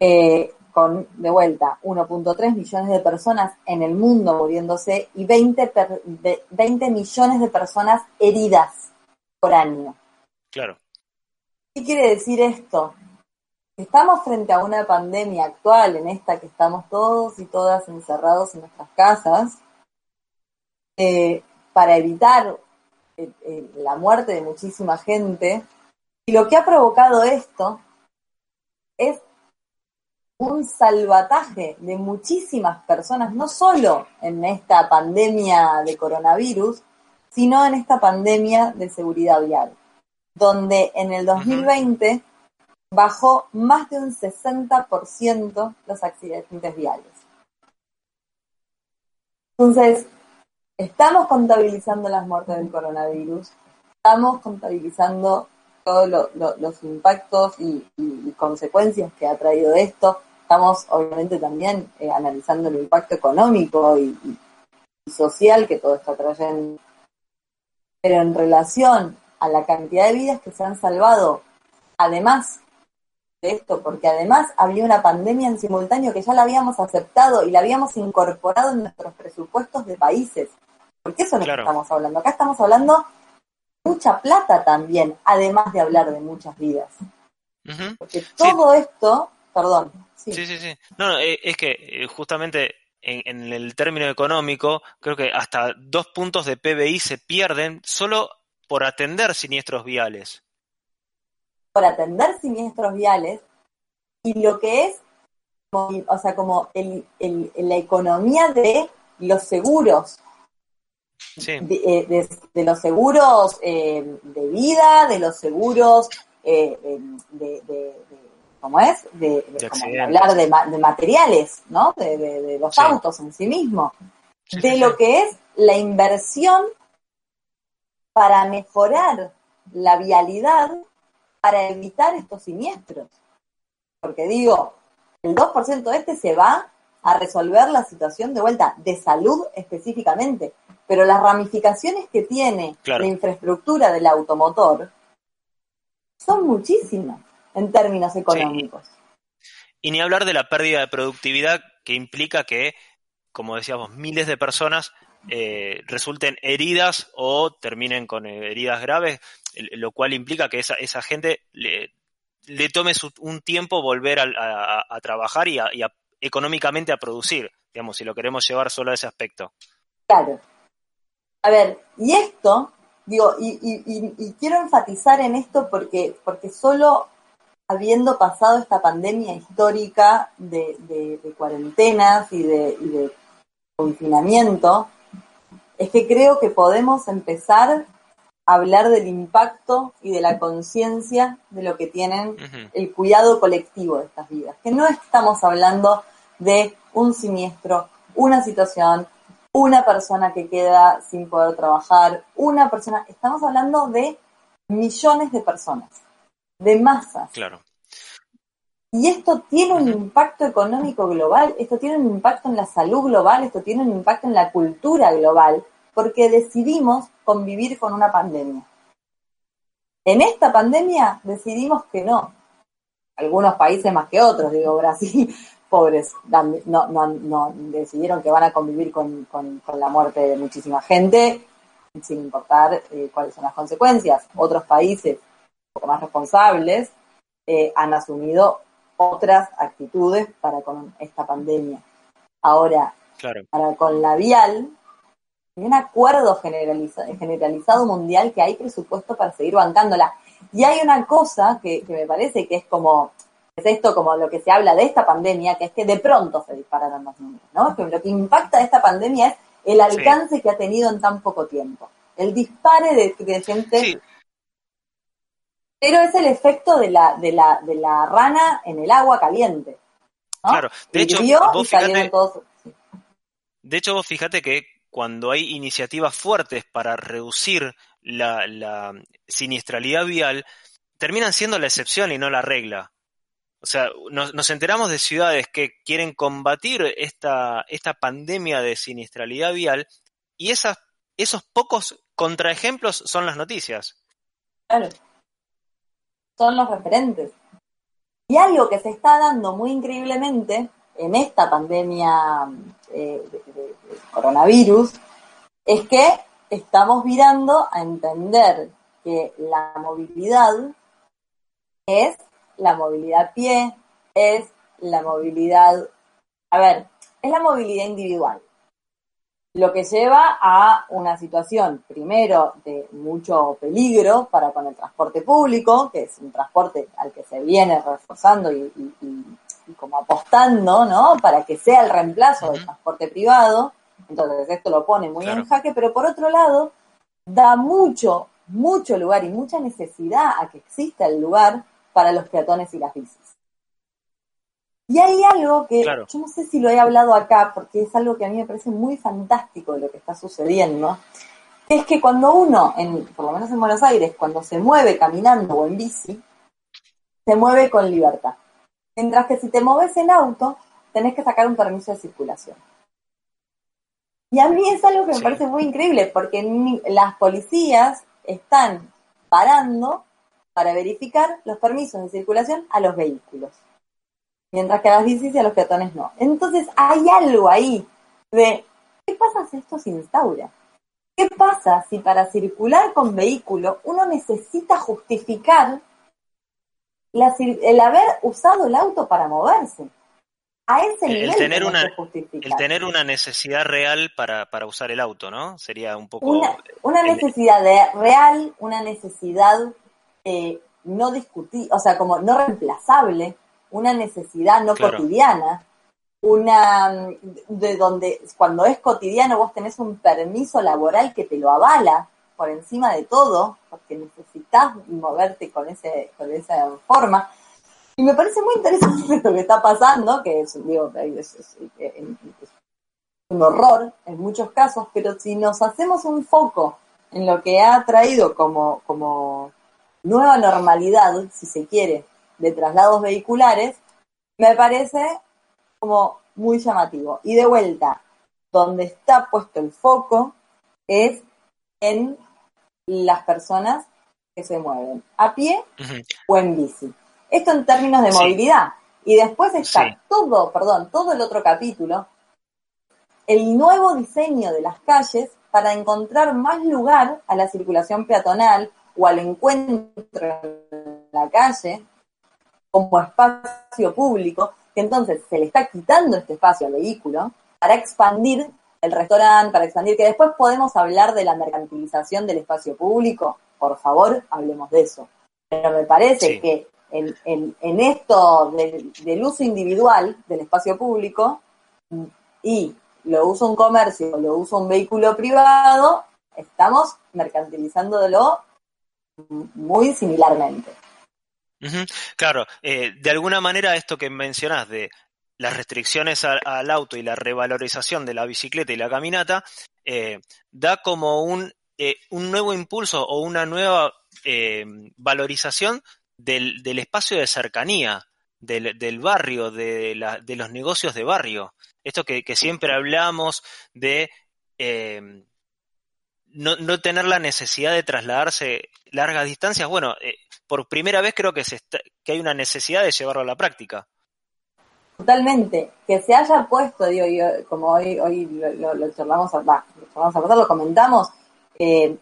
Eh, con, de vuelta, 1.3 millones de personas en el mundo muriéndose y 20, per- de- 20 millones de personas heridas por año. Claro, ¿Qué quiere decir esto? Estamos frente a una pandemia actual en esta que estamos todos y todas encerrados en nuestras casas eh, para evitar eh, eh, la muerte de muchísima gente. Y lo que ha provocado esto es un salvataje de muchísimas personas, no solo en esta pandemia de coronavirus, sino en esta pandemia de seguridad vial, donde en el 2020 bajó más de un 60% los accidentes viales. Entonces, estamos contabilizando las muertes del coronavirus, estamos contabilizando todos lo- lo- los impactos y, consecuencias que ha traído esto, estamos obviamente también eh, analizando el impacto económico y- y social que todo está trayendo. Pero en relación a la cantidad de vidas que se han salvado, además de esto, porque además había una pandemia en simultáneo que ya la habíamos aceptado y la habíamos incorporado en nuestros presupuestos de países. Porque eso es lo que estamos hablando. Acá estamos hablando de mucha plata también, además de hablar de muchas vidas. Porque todo esto, perdón, sí, Sí, sí, sí. No, no, eh, es que eh, justamente en, en el término económico, creo que hasta dos puntos de PBI se pierden solo por atender siniestros viales. por atender siniestros viales y lo que es, o sea, como el, el- la economía de los seguros, Sí, de, eh, de- de los seguros eh, de vida, de los seguros eh, de, ¿cómo es? De, como hablar de, ma- de materiales, ¿no? De, los Sí. autos en sí mismos. Sí, de lo que es la inversión para mejorar la vialidad para evitar estos siniestros. Porque digo, el 2% de este se va a resolver la situación de vuelta de salud específicamente, pero las ramificaciones que tiene Claro. la infraestructura del automotor son muchísimas en términos económicos. Y ni hablar de la pérdida de productividad que implica que, como decíamos, miles de personas eh, resulten heridas o terminen con eh, heridas graves, lo cual implica que esa, esa gente le, le tome su- un tiempo volver a, a- a trabajar y, a- y a- económicamente a producir, digamos, si lo queremos llevar solo a ese aspecto. Claro. A ver, y esto, digo, y, y- y- y quiero enfatizar en esto porque, porque solo habiendo pasado esta pandemia histórica de, de- de cuarentenas y de, y de confinamiento, es que creo que podemos empezar a hablar del impacto y de la conciencia de lo que tienen el cuidado colectivo de estas vidas. Que no estamos hablando de un siniestro, una situación, una persona que queda sin poder trabajar, una persona, estamos hablando de millones de personas, de masas. Claro. Y esto tiene un impacto económico global, esto tiene un impacto en la salud global, esto tiene un impacto en la cultura global, porque decidimos convivir con una pandemia. En esta pandemia decidimos que no. Algunos países más que otros, digo Brasil, pobres, no, no, no decidieron que van a convivir con, con- con la muerte de muchísima gente, sin importar eh, cuáles son las consecuencias. Otros países, un poco más responsables, eh, han asumido otras actitudes para con esta pandemia. Ahora, Claro. para con la vial, hay un acuerdo generaliza- generalizado mundial que hay presupuesto para seguir bancándola. Y hay una cosa que, que me parece que es como, es esto como lo que se habla de esta pandemia, que es que de pronto se dispararon los números, ¿no? Que lo que impacta de esta pandemia es el alcance que ha tenido en tan poco tiempo. El dispare de, de gente Sí, pero es el efecto de la, de la, de la rana en el agua caliente. ¿no? claro. De hecho, vos fíjate, todos. de hecho, vos fíjate que cuando hay iniciativas fuertes para reducir la, la siniestralidad vial, terminan siendo la excepción y no la regla. O sea, nos, nos enteramos de ciudades que quieren combatir esta, esta pandemia de siniestralidad vial y esas, esos pocos contraejemplos son las noticias. Claro. Son los referentes. Y algo que se está dando muy increíblemente en esta pandemia eh, de, de- coronavirus es que estamos virando a entender que la movilidad es la movilidad a pie, es la movilidad, a ver, es la movilidad individual. Lo que lleva a una situación, primero, de mucho peligro para con el transporte público, que es un transporte al que se viene reforzando y, y- y- y como apostando, ¿no? Para que sea el reemplazo del transporte privado. Entonces, esto lo pone muy Claro. en jaque, pero por otro lado, da mucho, mucho lugar y mucha necesidad a que exista el lugar para los peatones y las bicis. Y hay algo que Claro. yo no sé si lo he hablado acá, porque es algo que a mí me parece muy fantástico de lo que está sucediendo, es que cuando uno, en, por lo menos en Buenos Aires, cuando se mueve caminando o en bici, se mueve con libertad. Mientras que si te mueves en auto, tenés que sacar un permiso de circulación. Y a mí es algo que me Sí. parece muy increíble, porque ni- las policías están parando para verificar los permisos de circulación a los vehículos, mientras que a las bicis y a los peatones no. Entonces hay algo ahí de, ¿qué pasa si esto se instaura? ¿Qué pasa si para circular con vehículo uno necesita justificar la el haber usado el auto para moverse? A ese El- el nivel tener una-. El tener una necesidad real para, para usar el auto, ¿no? Sería un poco... una, una el- necesidad de- real, una necesidad eh, no discutir, o sea, como no reemplazable, una necesidad no Claro. cotidiana, una de donde cuando es cotidiano vos tenés un permiso laboral que te lo avala por encima de todo, porque necesitas moverte con ese, con esa forma. Y me parece muy interesante lo que está pasando, que es, digo, es- es- es- es un horror en muchos casos, pero si nos hacemos un foco en lo que ha traído como, como nueva normalidad, si se quiere, de traslados vehiculares, me parece como muy llamativo. Y de vuelta, donde está puesto el foco es en las personas que se mueven a pie o en bici. Esto en términos de Sí. movilidad. Y después está Sí. todo, perdón, todo el otro capítulo, el nuevo diseño de las calles para encontrar más lugar a la circulación peatonal o al encuentro en la calle como espacio público, que entonces se le está quitando este espacio al vehículo para expandir el restaurante, para expandir, que después podemos hablar de la mercantilización del espacio público, por favor, hablemos de eso. Pero me parece Sí. que en, en- en esto del, del uso individual del espacio público y lo usa un comercio, lo usa un vehículo privado, estamos mercantilizándolo muy similarmente. Claro, eh, de alguna manera esto que mencionás de las restricciones al, auto y la revalorización de la bicicleta y la caminata, eh, da como un, eh, un nuevo impulso o una nueva eh, valorización del, del espacio de cercanía, del, del barrio, de, la- de los negocios de barrio. Esto que, siempre hablamos de no, no tener la necesidad de trasladarse largas distancias. Bueno, eh, por primera vez creo que, se está- que hay una necesidad de llevarlo a la práctica. Totalmente, que se haya puesto, digo, yo, como hoy, hoy lo, lo, lo charlamos, a- va, lo charlamos a pasar, lo comentamos, eh,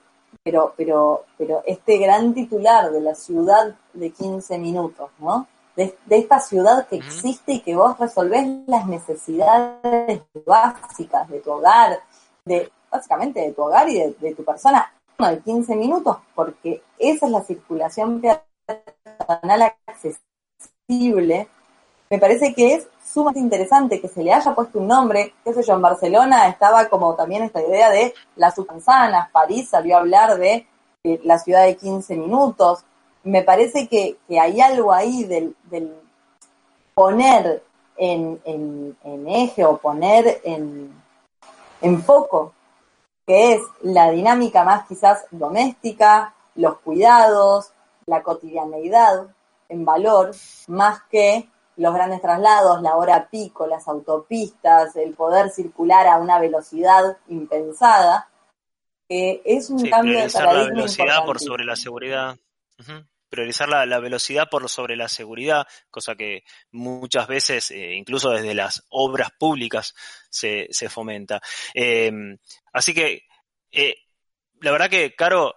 pero, pero, pero este gran titular de la ciudad de 15 minutos, ¿no? De, de esta ciudad que existe y que vos resolvés las necesidades básicas de tu hogar, de básicamente de tu hogar y de, tu persona, de 15 minutos, porque esa es la circulación peatonal accesible. Me parece que es sumamente interesante que se le haya puesto un nombre, qué sé yo, en Barcelona estaba como también esta idea de las submanzanas, París salió a hablar de la ciudad de 15 minutos, me parece que, que hay algo ahí del, del poner en, en, en eje o poner en, en foco, que es la dinámica más quizás doméstica, los cuidados, la cotidianeidad en valor, más que los grandes traslados, la hora pico, las autopistas, el poder circular a una velocidad impensada, que es un Sí, cambio de priorizar la paradigma velocidad por sobre la seguridad. Priorizar la, la velocidad por sobre la seguridad, cosa que muchas veces, eh, incluso desde las obras públicas, se, se fomenta. Eh, así que, eh, la verdad que, Caro,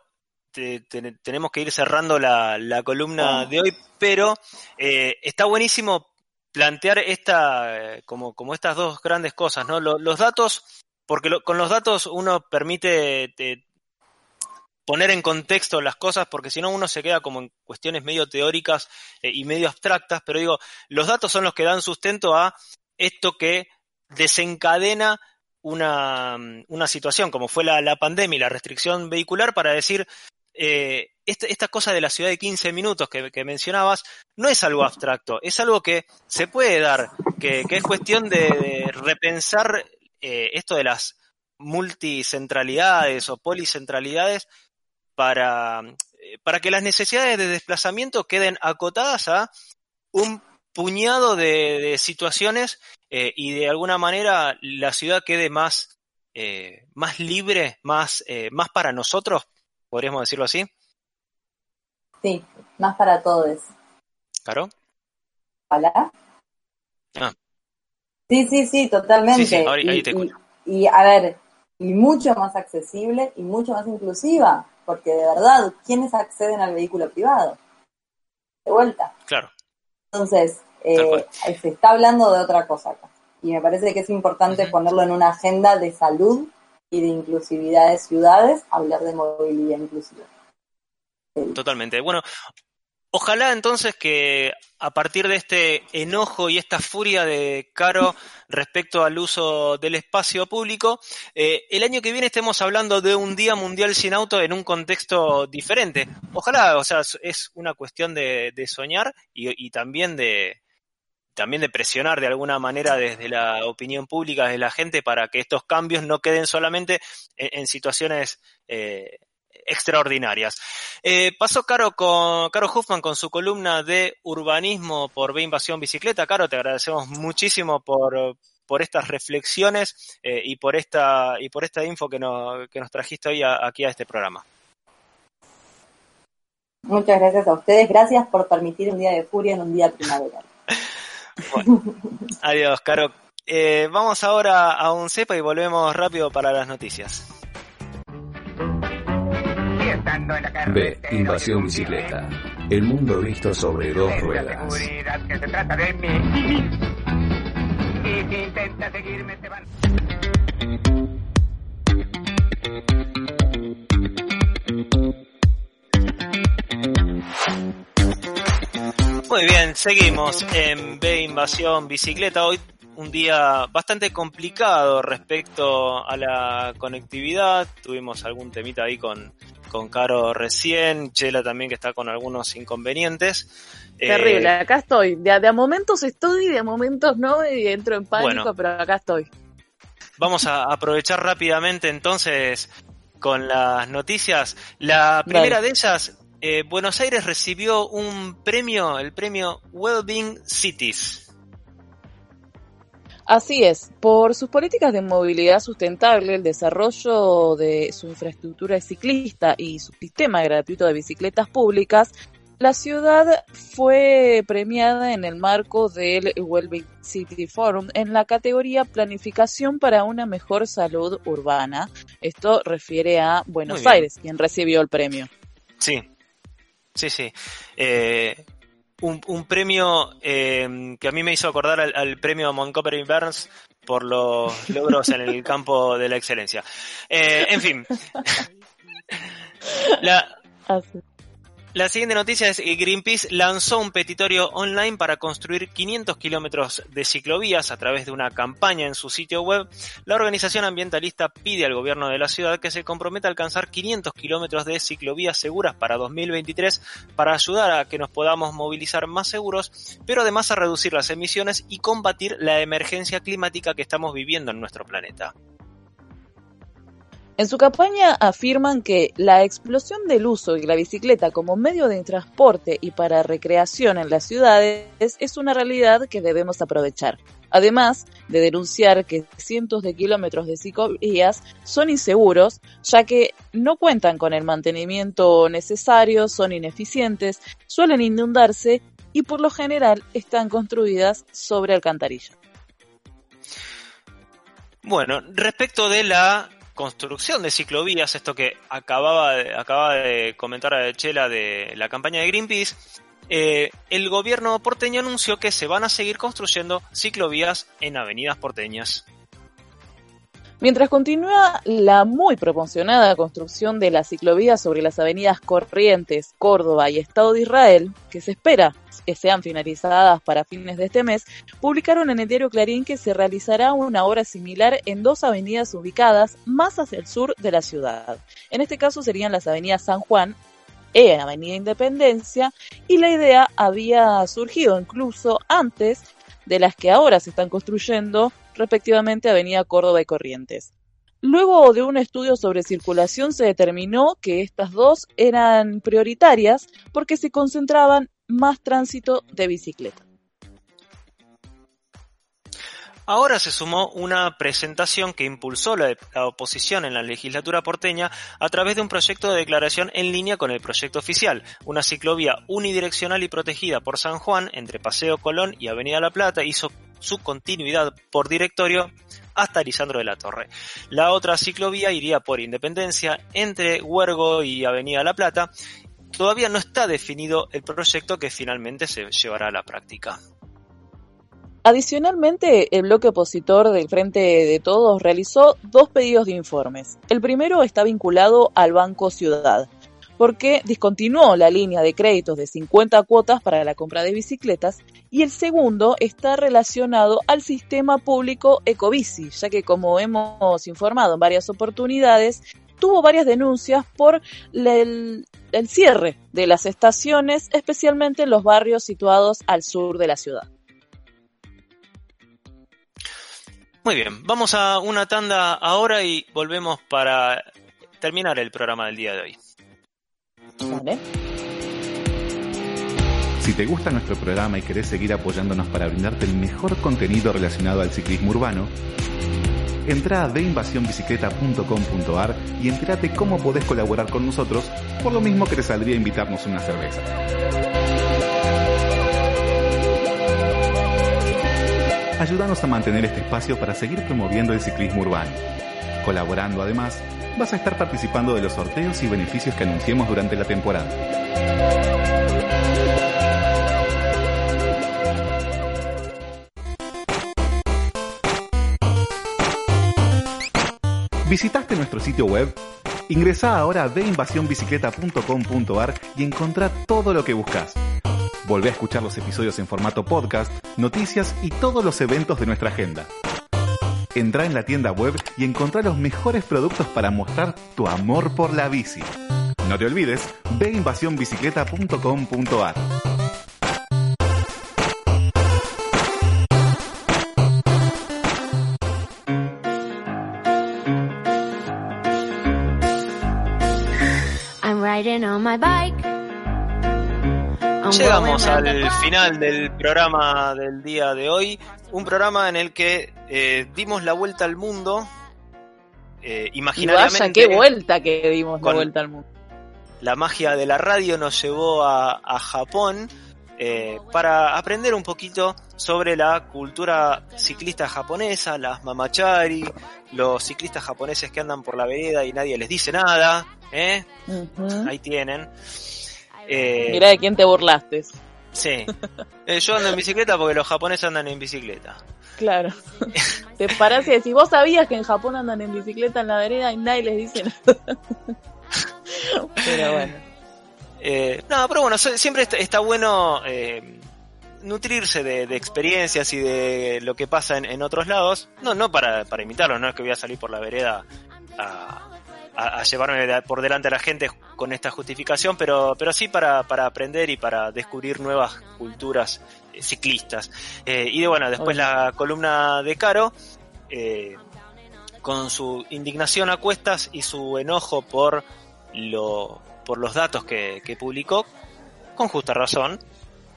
te- te- tenemos que ir cerrando la, la columna de hoy, pero eh, está buenísimo plantear esta, como, como estas dos grandes cosas, ¿no? Lo- los datos, porque lo- con los datos uno permite te- poner en contexto las cosas, porque si no uno se queda como en cuestiones medio teóricas eh, y medio abstractas, pero digo, los datos son los que dan sustento a esto que desencadena una, una situación, como fue la, la pandemia y la restricción vehicular, para decir, eh, esta, esta cosa de la ciudad de 15 minutos que, mencionabas no es algo abstracto, es algo que se puede dar, que, que es cuestión de, de repensar eh, esto de las multicentralidades o policentralidades para, eh, para que las necesidades de desplazamiento queden acotadas a un puñado de, de situaciones eh, y de alguna manera la ciudad quede más, eh, más libre, más, eh, más para nosotros, podríamos decirlo así. Sí, más para todos. ¿Claro? Ojalá. Ah. Sí, sí, sí, totalmente. Sí, sí, ahí- ahí y, te y- escucho. y, a ver, y mucho más accesible y mucho más inclusiva, porque de verdad, ¿quiénes acceden al vehículo privado? De vuelta. Claro. Entonces, eh, se está hablando de otra cosa acá. Y me parece que es importante ponerlo en una agenda de salud y de inclusividad de ciudades, hablar de movilidad inclusiva. Totalmente. Bueno, ojalá entonces que a partir de este enojo y esta furia de Caro respecto al uso del espacio público, eh, el año que viene estemos hablando de un Día Mundial sin auto en un contexto diferente. Ojalá, o sea, es- una cuestión de, soñar y, también de también de presionar de alguna manera desde la opinión pública, de la gente, para que estos cambios no queden solamente en, en situaciones eh, extraordinarias. Eh, pasó Caro con Caro Huffman con su columna de urbanismo por B Invasión Bicicleta. Caro, te agradecemos muchísimo por, por estas reflexiones eh, y por esta y por esta info que, no- que nos trajiste hoy a- aquí a este programa. Muchas gracias a ustedes. Gracias por permitir un día de furia en un día primaveral. Adiós, Caro. Eh, vamos ahora a un cepa y volvemos rápido para las noticias. En la B. Invasión bicicleta. El mundo visto sobre dos ruedas. seguridad que se trata de mí. Y si intenta seguirme te van... Muy bien, seguimos en B Invasión Bicicleta. Hoy un día bastante complicado respecto a la conectividad. Tuvimos algún temita ahí con, con Caro recién, Chela también que está con algunos inconvenientes. Eh, Terrible, acá estoy. De, de a momentos estoy, de a momentos no, y entro en pánico, Bueno. pero acá estoy. Vamos a aprovechar rápidamente entonces con las noticias. La primera de ellas, eh, Buenos Aires recibió un premio, el premio Wellbeing Cities. Así es, por sus políticas de movilidad sustentable, el desarrollo de su infraestructura ciclista y su sistema gratuito de bicicletas públicas, la ciudad fue premiada en el marco del Wellbeing City Forum en la categoría Planificación para una mejor salud urbana. Esto refiere a Buenos. Aires, quien recibió el premio. Sí, sí, sí. Eh, un, un premio eh, que a mí me hizo acordar al, premio Montgomery Burns por los logros en el campo de la excelencia. Eh, en fin. La. La siguiente noticia es que Greenpeace lanzó un petitorio online para construir 500 kilómetros de ciclovías a través de una campaña en su sitio web. La organización ambientalista pide al gobierno de la ciudad que se comprometa a alcanzar 500 kilómetros de ciclovías seguras para 2023 para ayudar a que nos podamos movilizar más seguros, pero además a reducir las emisiones y combatir la emergencia climática que estamos viviendo en nuestro planeta. En su campaña afirman que la explosión del uso de la bicicleta como medio de transporte y para recreación en las ciudades es una realidad que debemos aprovechar. Además de denunciar que cientos de kilómetros de ciclovías son inseguros, ya que no cuentan con el mantenimiento necesario, son ineficientes, suelen inundarse y por lo general están construidas sobre alcantarillas. Bueno, respecto de la construcción de ciclovías, esto que acababa de, de comentar a Chela de la campaña de Greenpeace, eh, el gobierno porteño anunció que se van a seguir construyendo ciclovías en avenidas porteñas. Mientras continúa la muy promocionada construcción de las ciclovías sobre las avenidas Corrientes, Córdoba y Estado de Israel, que se espera que sean finalizadas para fines de este mes, publicaron en el diario Clarín que se realizará una obra similar en dos avenidas ubicadas más hacia el sur de la ciudad. En este caso serían las avenidas San Juan e Avenida Independencia, y la idea había surgido incluso antes de las que ahora se están construyendo, respectivamente Avenida Córdoba y Corrientes. Luego de un estudio sobre circulación se determinó que estas dos eran prioritarias porque se concentraban más tránsito de bicicleta. Ahora se sumó una presentación que impulsó la, la, oposición en la legislatura porteña a través de un proyecto de declaración en línea con el proyecto oficial, una ciclovía unidireccional y protegida por San Juan entre Paseo Colón y Avenida La Plata hizo su continuidad por directorio hasta Lisandro de la Torre. La otra ciclovía iría por Independencia entre Huergo y Avenida La Plata. Todavía no está definido el proyecto que finalmente se llevará a la práctica. Adicionalmente, el bloque opositor del Frente de Todos realizó dos pedidos de informes. El primero está vinculado al Banco Ciudad, porque discontinuó la línea de créditos de 50 cuotas para la compra de bicicletas, y el segundo está relacionado al sistema público Ecobici, ya que como hemos informado en varias oportunidades, tuvo varias denuncias por el, cierre de las estaciones, especialmente en los barrios situados al sur de la ciudad. Muy bien, vamos a una tanda ahora y volvemos para terminar el programa del día de hoy. Si te gusta nuestro programa y querés seguir apoyándonos para brindarte el mejor contenido relacionado al ciclismo urbano, entra a deinvasionbicicleta.com.ar y entérate cómo podés colaborar con nosotros, por lo mismo que te saldría invitarnos una cerveza. Ayúdanos a mantener este espacio para seguir promoviendo el ciclismo urbano. Colaborando además, vas a estar participando de los sorteos y beneficios que anunciemos durante la temporada. ¿Visitaste nuestro sitio web? Ingresa ahora a deinvasionbicicleta.com.ar y encontrá todo lo que buscas. Volvé a escuchar los episodios en formato podcast, noticias y todos los eventos de nuestra agenda. Entrá en la tienda web y encontrá los mejores productos para mostrar tu amor por la bici. No te olvides, ve invasionbicicleta.com.ar. I'm riding on my bike. I'm Llegamos al final del programa del día de hoy, un programa en el que eh, dimos la vuelta al mundo. eh, Y imaginariamente, vaya, qué vuelta que dimos la vuelta al mundo. la magia de la radio nos llevó a, a Japón eh, para aprender un poquito sobre la cultura ciclista japonesa, las mamachari, los ciclistas japoneses que andan por la vereda y nadie les dice nada. ¿eh? Ahí tienen. Eh, Mirá de quién te burlaste. Sí. Eh, yo ando en bicicleta porque los japoneses andan en bicicleta. Claro. Te parás y decís, vos sabías que en Japón andan en bicicleta en la vereda y nadie les dice nada. Pero bueno. Eh, no, pero bueno, siempre está, está bueno eh, nutrirse de, de experiencias y de lo que pasa en, en otros lados. No, no para, para imitarlo, no es que voy a salir por la vereda a, a- a llevarme por delante a la gente con esta justificación, pero, pero sí para, para aprender y para descubrir nuevas culturas eh, ciclistas. Eh, y de bueno, después la columna de Caro. eh, con su indignación a cuestas y su enojo por lo por los datos que, que publicó con justa razón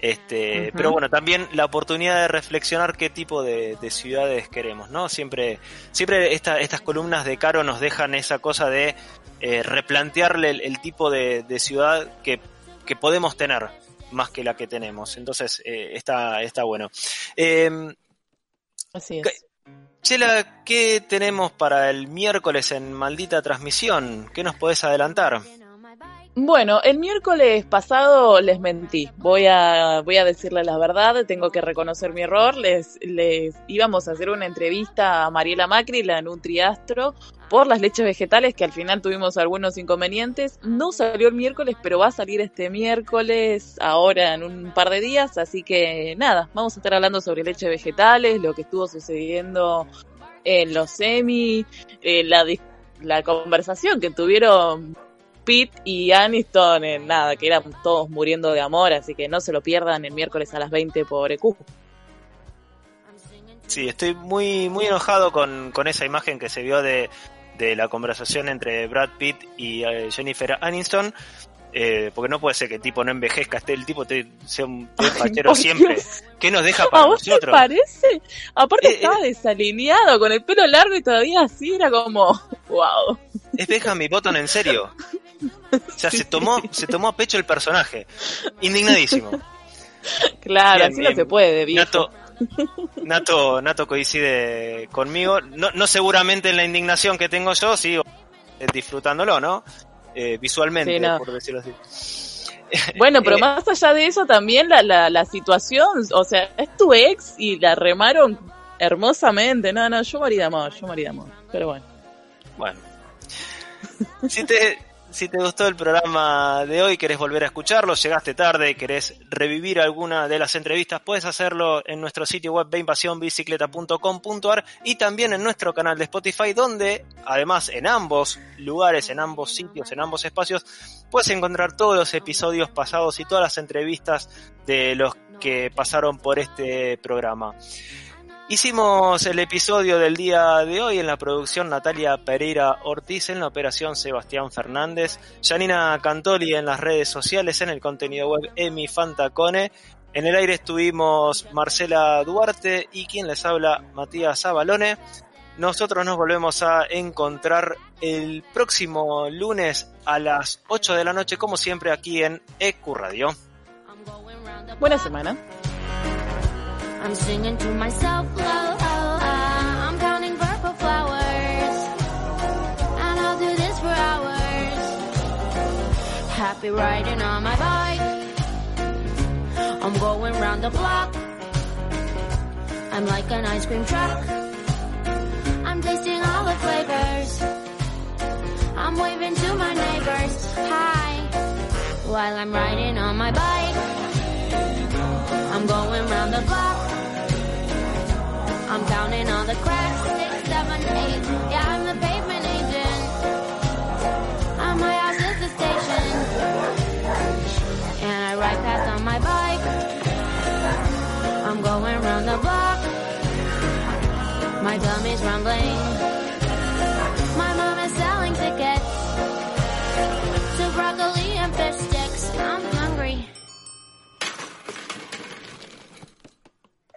este pero bueno también la oportunidad de reflexionar qué tipo de, de ciudades queremos no siempre siempre esta- estas columnas de Caro nos dejan esa cosa de eh, replantearle el, el tipo de, de ciudad que, que podemos tener más que la que tenemos entonces eh, está está bueno Em, Así ¿Qué- es. Chela, ¿qué tenemos para el miércoles en maldita transmisión? ¿Qué nos podés adelantar? Bueno, el miércoles pasado les mentí. Voy a, voy a decirles la verdad, tengo que reconocer mi error. Les, les íbamos a hacer una entrevista a Mariela Macri, la Nutriastro, por las leches vegetales, que al final tuvimos algunos inconvenientes. No salió el miércoles, pero va a salir este miércoles, ahora en un par de días. Así que nada, vamos a estar hablando sobre leches vegetales, lo que estuvo sucediendo en los semi, eh, la, la conversación que tuvieron Pete y Aniston, en nada, que eran todos muriendo de amor, así que no se lo pierdan el miércoles a las 20 por EQ. Sí, estoy muy, muy enojado con, con esa imagen que se vio de, de la conversación entre Brad Pitt y eh, Jennifer Aniston. Eh, porque no puede ser que el tipo no envejezca, esté el tipo te- sea un te fachero siempre. Dios. ¿Qué nos deja para ¿A vos te nosotros? parece? Aparte Eh, estaba desalineado, con el pelo largo y todavía así, era como, wow. Es Benjamin Button en serio. O sea, se tomó, se tomó a pecho el personaje. Indignadísimo. Claro, Bien, así no se puede, viejo. Nato, Nato, Nato coincide conmigo. No, no seguramente en la indignación que tengo yo, sigo eh, disfrutándolo, ¿no? Eh, visualmente, Sí, no. por decirlo así. Bueno, pero Eh, más allá de eso también la, la, la situación, o sea, es tu ex y la remaron hermosamente. No, no, yo morí de amor, yo morí de amor. Pero bueno. Bueno. Si te, si te gustó el programa de hoy, querés volver a escucharlo, llegaste tarde, querés revivir alguna de las entrevistas, puedes hacerlo en nuestro sitio web beinvasionbicicleta.com.ar y también en nuestro canal de Spotify, donde además en ambos lugares, en ambos sitios, en ambos espacios, puedes encontrar todos los episodios pasados y todas las entrevistas de los que pasaron por este programa. Hicimos el episodio del día de hoy en la producción Natalia Pereira Ortiz, en la operación Sebastián Fernández, Janina Cantoli en las redes sociales, en el contenido web Emi Fantacone. En el aire estuvimos Marcela Duarte y quien les habla Matías Abalone. Nosotros nos volvemos a encontrar el próximo lunes a las 8 de la noche, como siempre, aquí en EQ Radio. Buena semana. I'm singing to myself, low, uh, I'm counting purple flowers, and I'll do this for hours. Happy riding on my bike, I'm going round the block. I'm like an ice cream truck, I'm tasting all the flavors. I'm waving to my neighbors, hi, while I'm riding on my bike. I'm going round the block. I'm counting all the cracks. Six, seven, eight. Yeah, I'm the pavement agent. And my house is the station. And I ride past on my bike. I'm going round the block. My tummy's rumbling.